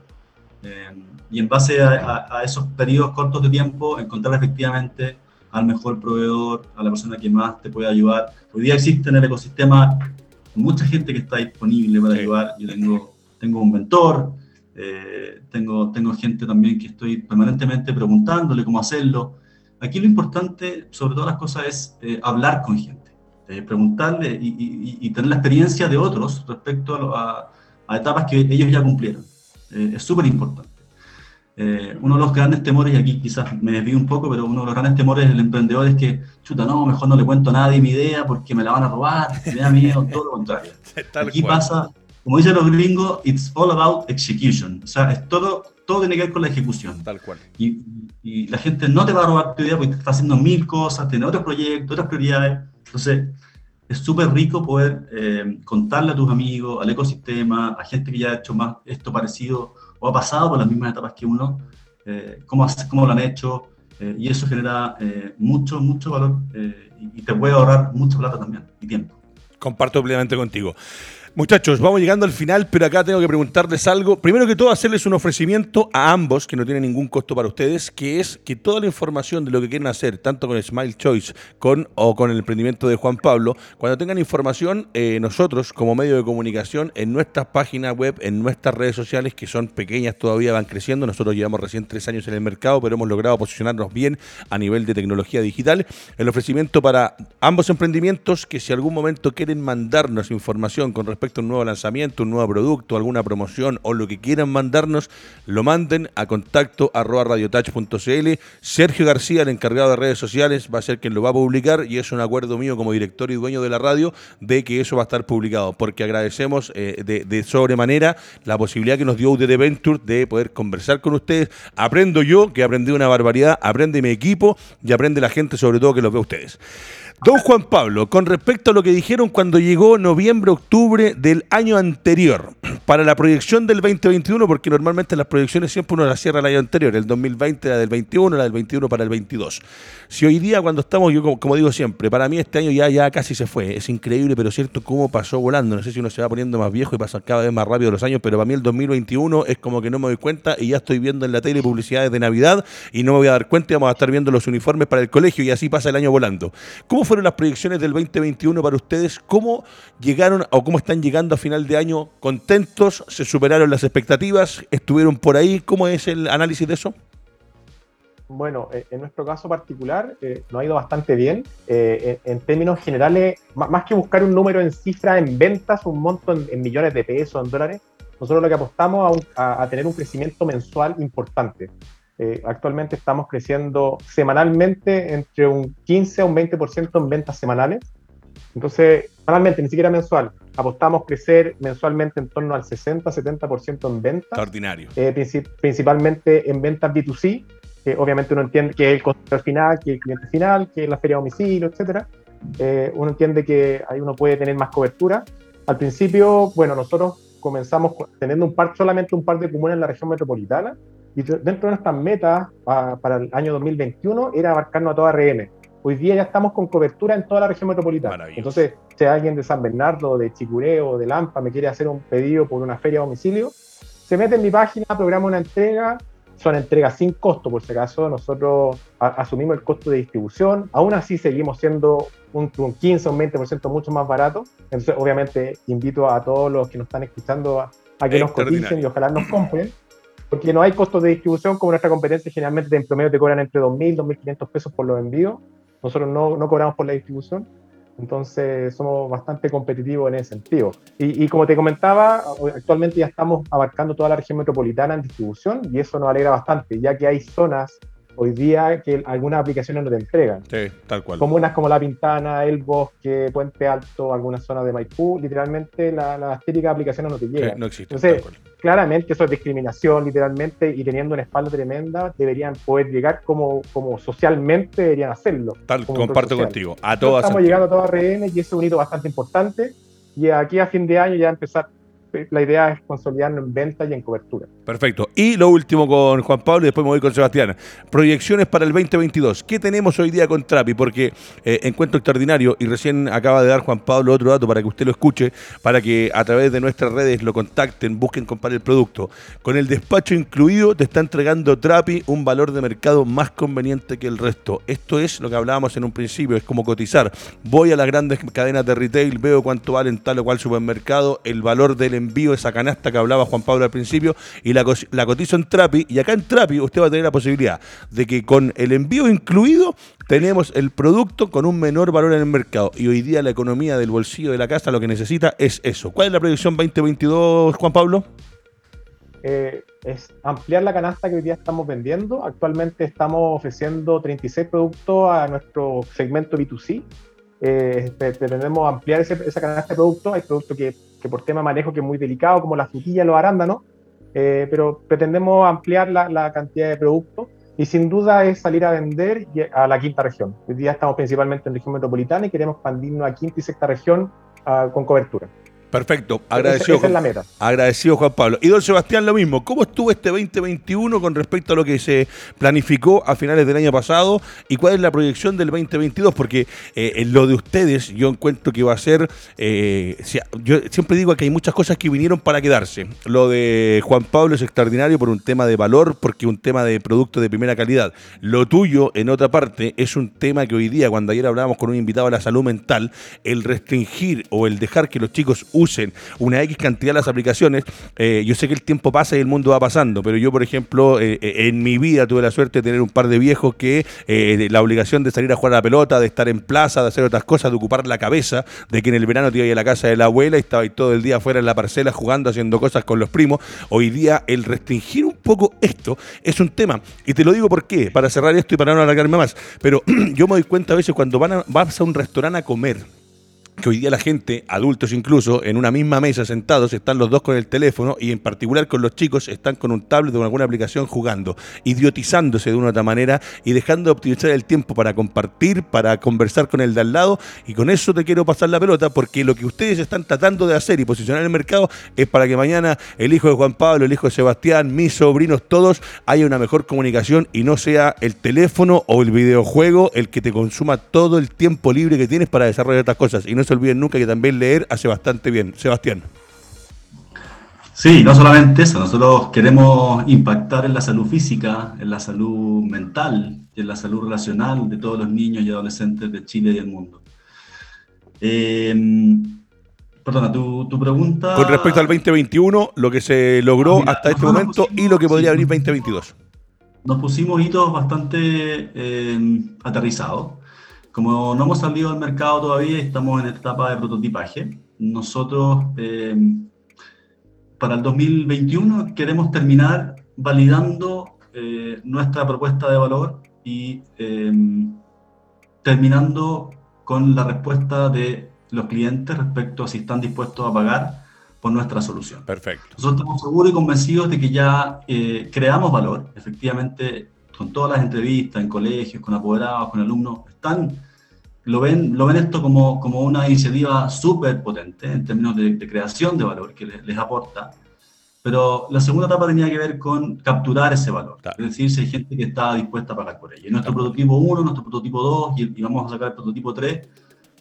Eh, y en base a, esos periodos cortos de tiempo, encontrar efectivamente al mejor proveedor, a la persona que más te puede ayudar. Hoy día existe en el ecosistema mucha gente que está disponible para ayudar. Yo tengo, tengo un mentor, eh, tengo, tengo gente también que estoy permanentemente preguntándole cómo hacerlo. Aquí lo importante, sobre todas las cosas, es eh, hablar con gente, eh, preguntarle y, tener la experiencia de otros respecto a, etapas que ellos ya cumplieron. Eh, es súper importante. Uno de los grandes temores, y aquí quizás me desvío un poco, pero uno de los grandes temores del emprendedor es que, chuta, no, mejor no le cuento a nadie mi idea porque me la van a robar, me da miedo, todo lo contrario. [laughs] aquí pasa, como dicen los gringos, it's all about execution. O sea, es todo todo tiene que ver con la ejecución.
Tal cual.
Y, la gente no te va a robar tu idea porque está haciendo mil cosas, tiene otros proyectos, otras prioridades. Entonces, es súper rico poder eh, contarle a tus amigos, al ecosistema, a gente que ya ha hecho más esto parecido o ha pasado por las mismas etapas que uno, eh, cómo, cómo, lo han hecho. Eh, y eso genera mucho, mucho valor y te puede ahorrar mucha plata también y tiempo.
Comparto plenamente contigo. Muchachos, vamos llegando al final, pero acá tengo que preguntarles algo. Primero que todo, hacerles un ofrecimiento a ambos, que no tiene ningún costo para ustedes, que es que toda la información de lo que quieren hacer, tanto con Smile Choice con, o con el emprendimiento de Juan Pablo, cuando tengan información, eh, nosotros como medio de comunicación, en nuestras páginas web, en nuestras redes sociales, que son pequeñas todavía, van creciendo. Nosotros llevamos recién tres años en el mercado, pero hemos logrado posicionarnos bien a nivel de tecnología digital. El ofrecimiento para ambos emprendimientos, que si algún momento quieren mandarnos información con respecto un nuevo lanzamiento, un nuevo producto, alguna promoción o lo que quieran mandarnos, lo manden a contacto arroba radiotouch.cl. Sergio García, el encargado de redes sociales, va a ser quien lo va a publicar y es un acuerdo mío como director y dueño de la radio de que eso va a estar publicado, porque agradecemos eh, de, sobremanera la posibilidad que nos dio UDD Venture de poder conversar con ustedes. Aprendo yo, que aprendí una barbaridad, aprende mi equipo y aprende la gente sobre todo que los ve ustedes. Don Juan Pablo, con respecto a lo que dijeron cuando llegó noviembre, octubre del año anterior, para la proyección del 2021, porque normalmente las proyecciones siempre uno las cierra el año anterior, el 2020 la del 21, la del 21 para el 22. Si hoy día cuando estamos, yo como, digo siempre, para mí este año ya, ya casi se fue, es increíble, pero cierto cómo pasó volando, no sé si uno se va poniendo más viejo y pasa cada vez más rápido los años, pero para mí el 2021 es como que no me doy cuenta y ya estoy viendo en la tele publicidades de Navidad y no me voy a dar cuenta y vamos a estar viendo los uniformes para el colegio y así pasa el año volando. ¿Cómo fueron las proyecciones del 2021 para ustedes? ¿Cómo llegaron o cómo están llegando a final de año contentos? ¿Se superaron las expectativas? ¿Estuvieron por ahí? ¿Cómo es el análisis de eso?
Bueno, eh, en nuestro caso particular eh, nos ha ido bastante bien. Eh, en, términos generales, más que buscar un número en cifra en ventas, un monto en, millones de pesos, en dólares, nosotros lo que apostamos a, a, tener un crecimiento mensual importante. Actualmente estamos creciendo semanalmente entre un 15 a un 20% en ventas semanales. Entonces, semanalmente, ni siquiera mensual. Apostamos crecer mensualmente en torno al 60-70% en ventas.
Extraordinario.
principalmente en ventas B2C que obviamente uno entiende que es el consumidor final, que es el cliente final, que es la feria de domicilio, etcétera. Eh, uno entiende que ahí uno puede tener más cobertura. Al principio, bueno, nosotros comenzamos teniendo un par, solamente un par de comunas en la región metropolitana y dentro de nuestras metas para el año 2021 era abarcarnos a toda RM. Hoy día ya estamos con cobertura en toda la región metropolitana. Entonces, si alguien de San Bernardo, de Chicureo, de Lampa me quiere hacer un pedido por una feria a domicilio, se mete en mi página, programa una entrega, son entregas sin costo, por si acaso. Nosotros asumimos el costo de distribución. Aún así, seguimos siendo un, 15 o un 20% mucho más barato. Entonces, obviamente, invito a todos los que nos están escuchando a, que nos coticen y ojalá nos compren. Porque no hay costos de distribución como nuestra competencia. Generalmente, en promedio, te cobran entre 2.000 y 2.500 pesos por los envíos. Nosotros no, no cobramos por la distribución. Entonces somos bastante competitivos en ese sentido. Y, como te comentaba, actualmente ya estamos abarcando toda la región metropolitana en distribución y eso nos alegra bastante, ya que hay zonas hoy día que algunas aplicaciones no te entregan.
Sí, tal cual.
Comunas como La Pintana, El Bosque, Puente Alto, algunas zonas de Maipú, literalmente las la típicas aplicaciones no te llegan.
no existen.
Entonces, claramente eso es discriminación, literalmente, y teniendo una espalda tremenda, deberían poder llegar como, como socialmente deberían hacerlo.
Tal, comparto contigo. A todas.
Estamos llegando a todas RN y es un hito bastante importante. Y aquí a fin de año ya empezar la idea es consolidarnos en venta y en cobertura.
Perfecto. Y lo último con Juan Pablo y después me voy con Sebastián. Proyecciones para el 2022. ¿Qué tenemos hoy día con Trapi? Porque eh, encuentro extraordinario y recién acaba de dar Juan Pablo otro dato para que usted lo escuche, para que a través de nuestras redes lo contacten, busquen comprar el producto. Con el despacho incluido te está entregando Trapi un valor de mercado más conveniente que el resto. Esto es lo que hablábamos en un principio, es como cotizar. Voy a las grandes cadenas de retail, veo cuánto vale en tal o cual supermercado, el valor del envío, esa canasta que hablaba Juan Pablo al principio, y la, la cotizo en Trapi. Y acá en Trapi usted va a tener la posibilidad de que con el envío incluido tenemos el producto con un menor valor en el mercado. Y hoy día la economía del bolsillo de la casa lo que necesita es eso. ¿Cuál es la proyección 2022, Juan Pablo?
Eh, es ampliar la canasta que hoy día estamos vendiendo. Actualmente estamos ofreciendo 36 productos a nuestro segmento B2C. Eh, pretendemos ampliar esa canasta de productos. Hay productos que que por tema manejo que es muy delicado, como la frutilla, los arándanos, eh, pero pretendemos ampliar la, cantidad de productos y sin duda es salir a vender a la quinta región. Hoy día estamos principalmente en región metropolitana y queremos expandirnos a quinta y sexta región uh, con cobertura.
Perfecto, agradecido.
Esa, es la meta.
Agradecido Juan Pablo. Y don Sebastián, lo mismo. ¿Cómo estuvo este 2021 con respecto a lo que se planificó a finales del año pasado? ¿Y cuál es la proyección del 2022? Porque eh, en lo de ustedes yo encuentro que va a ser... Eh, yo siempre digo que hay muchas cosas que vinieron para quedarse. Lo de Juan Pablo es extraordinario por un tema de valor, porque un tema de producto de primera calidad. Lo tuyo, en otra parte, es un tema que hoy día, cuando ayer hablábamos con un invitado a la salud mental, el restringir o el dejar que los chicos usen una X cantidad de las aplicaciones, eh, yo sé que el tiempo pasa y el mundo va pasando, pero yo, por ejemplo, eh, eh, en mi vida tuve la suerte de tener un par de viejos que la obligación de salir a jugar a la pelota, de estar en plaza, de hacer otras cosas, de ocupar la cabeza, de que en el verano te iba a, ir a la casa de la abuela y estaba ahí todo el día afuera en la parcela jugando, haciendo cosas con los primos. Hoy día el restringir un poco esto es un tema. Y te lo digo por qué, para cerrar esto y para no alargarme más. Pero [clears throat] yo me doy cuenta a veces cuando van a, vas a un restaurante a comer, que hoy día la gente, adultos incluso, en una misma mesa sentados, están los dos con el teléfono y en particular con los chicos están con un tablet o alguna aplicación jugando, idiotizándose de una u otra manera y dejando de optimizar el tiempo para compartir, para conversar con el de al lado. Y con eso te quiero pasar la pelota porque lo que ustedes están tratando de hacer y posicionar en el mercado es para que mañana el hijo de Juan Pablo, el hijo de Sebastián, mis sobrinos, todos haya una mejor comunicación y no sea el teléfono o el videojuego el que te consuma todo el tiempo libre que tienes para desarrollar estas cosas. Y no se olviden nunca que también leer hace bastante bien. Sebastián.
Sí, no solamente eso, nosotros queremos impactar en la salud física, en la salud mental y en la salud relacional de todos los niños y adolescentes de Chile y del mundo. Em, perdona, tu, pregunta...
Con respecto al 2021, lo que se logró hasta este momento y lo que podría abrir 2022.
nos pusimos hitos bastante eh, aterrizados. Como no hemos salido al mercado todavía, estamos en etapa de prototipaje. Nosotros eh, para el 2021 queremos terminar validando eh, nuestra propuesta de valor y terminando con la respuesta de los clientes respecto a si están dispuestos a pagar por nuestra solución.
Perfecto.
Nosotros estamos seguros y convencidos de que ya eh, creamos valor. Efectivamente, con todas las entrevistas en colegios, con apoderados, con alumnos, están, lo, ven, lo ven esto como, como una iniciativa súper potente en términos de, creación de valor que les, aporta. Pero la segunda etapa tenía que ver con capturar ese valor. Es decir, si hay gente que está dispuesta a pagar por ello. Y nuestro prototipo 1, nuestro prototipo 2 y, y vamos a sacar el prototipo 3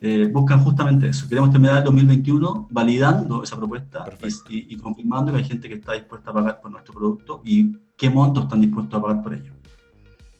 eh, buscan justamente eso. Queremos terminar el 2021 validando esa propuesta y, y, confirmando que hay gente que está dispuesta a pagar por nuestro producto y qué montos están dispuestos a pagar por ello.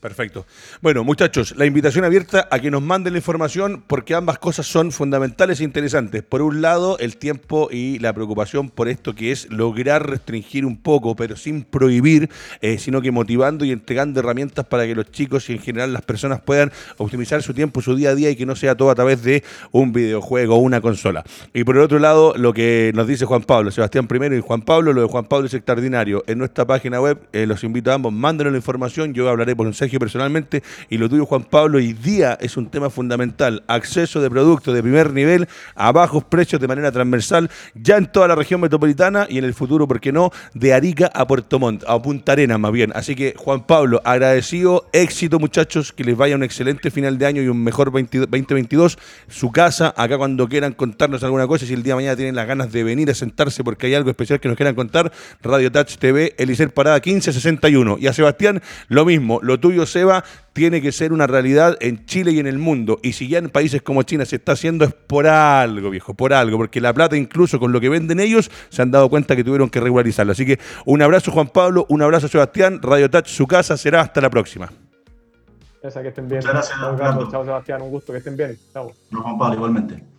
Perfecto. Bueno, muchachos, la invitación abierta a que nos manden la información porque ambas cosas son fundamentales e interesantes. Por un lado, el tiempo y la preocupación por esto que es lograr restringir un poco, pero sin prohibir, eh, sino que motivando y entregando herramientas para que los chicos y en general las personas puedan optimizar su tiempo, su día a día y que no sea todo a través de un videojuego o una consola. Y por el otro lado, lo que nos dice Juan Pablo, Sebastián primero y Juan Pablo, lo de Juan Pablo es extraordinario. En nuestra página web eh, los invito a ambos, mándenos la información, yo hablaré por un personalmente y lo tuyo, Juan Pablo, hoy día es un tema fundamental. Acceso de productos de primer nivel a bajos precios de manera transversal, ya en toda la región metropolitana y en el futuro, ¿por qué no?, de Arica a Puerto Montt, a Punta Arenas más bien. Así que, Juan Pablo, agradecido, éxito muchachos, que les vaya un excelente final de año y un mejor 2022. Su casa, acá cuando quieran contarnos alguna cosa, si el día de mañana tienen las ganas de venir a sentarse porque hay algo especial que nos quieran contar, Radio Touch TV, Elicer Parada 1561. Y a Sebastián, lo mismo, lo tuyo, Seba, tiene que ser una realidad en Chile y en el mundo. Y si ya en países como China se está haciendo es por algo, viejo, por algo, porque la plata incluso con lo que venden ellos se han dado cuenta que tuvieron que regularizarlo. Así que un abrazo Juan Pablo, un abrazo Sebastián, Radio Touch, su casa será hasta la próxima.
Gracias, que estén bien. Muchas gracias. Chao, Sebastián, un gusto, que estén bien. Chao.
No, Juan Pablo, igualmente.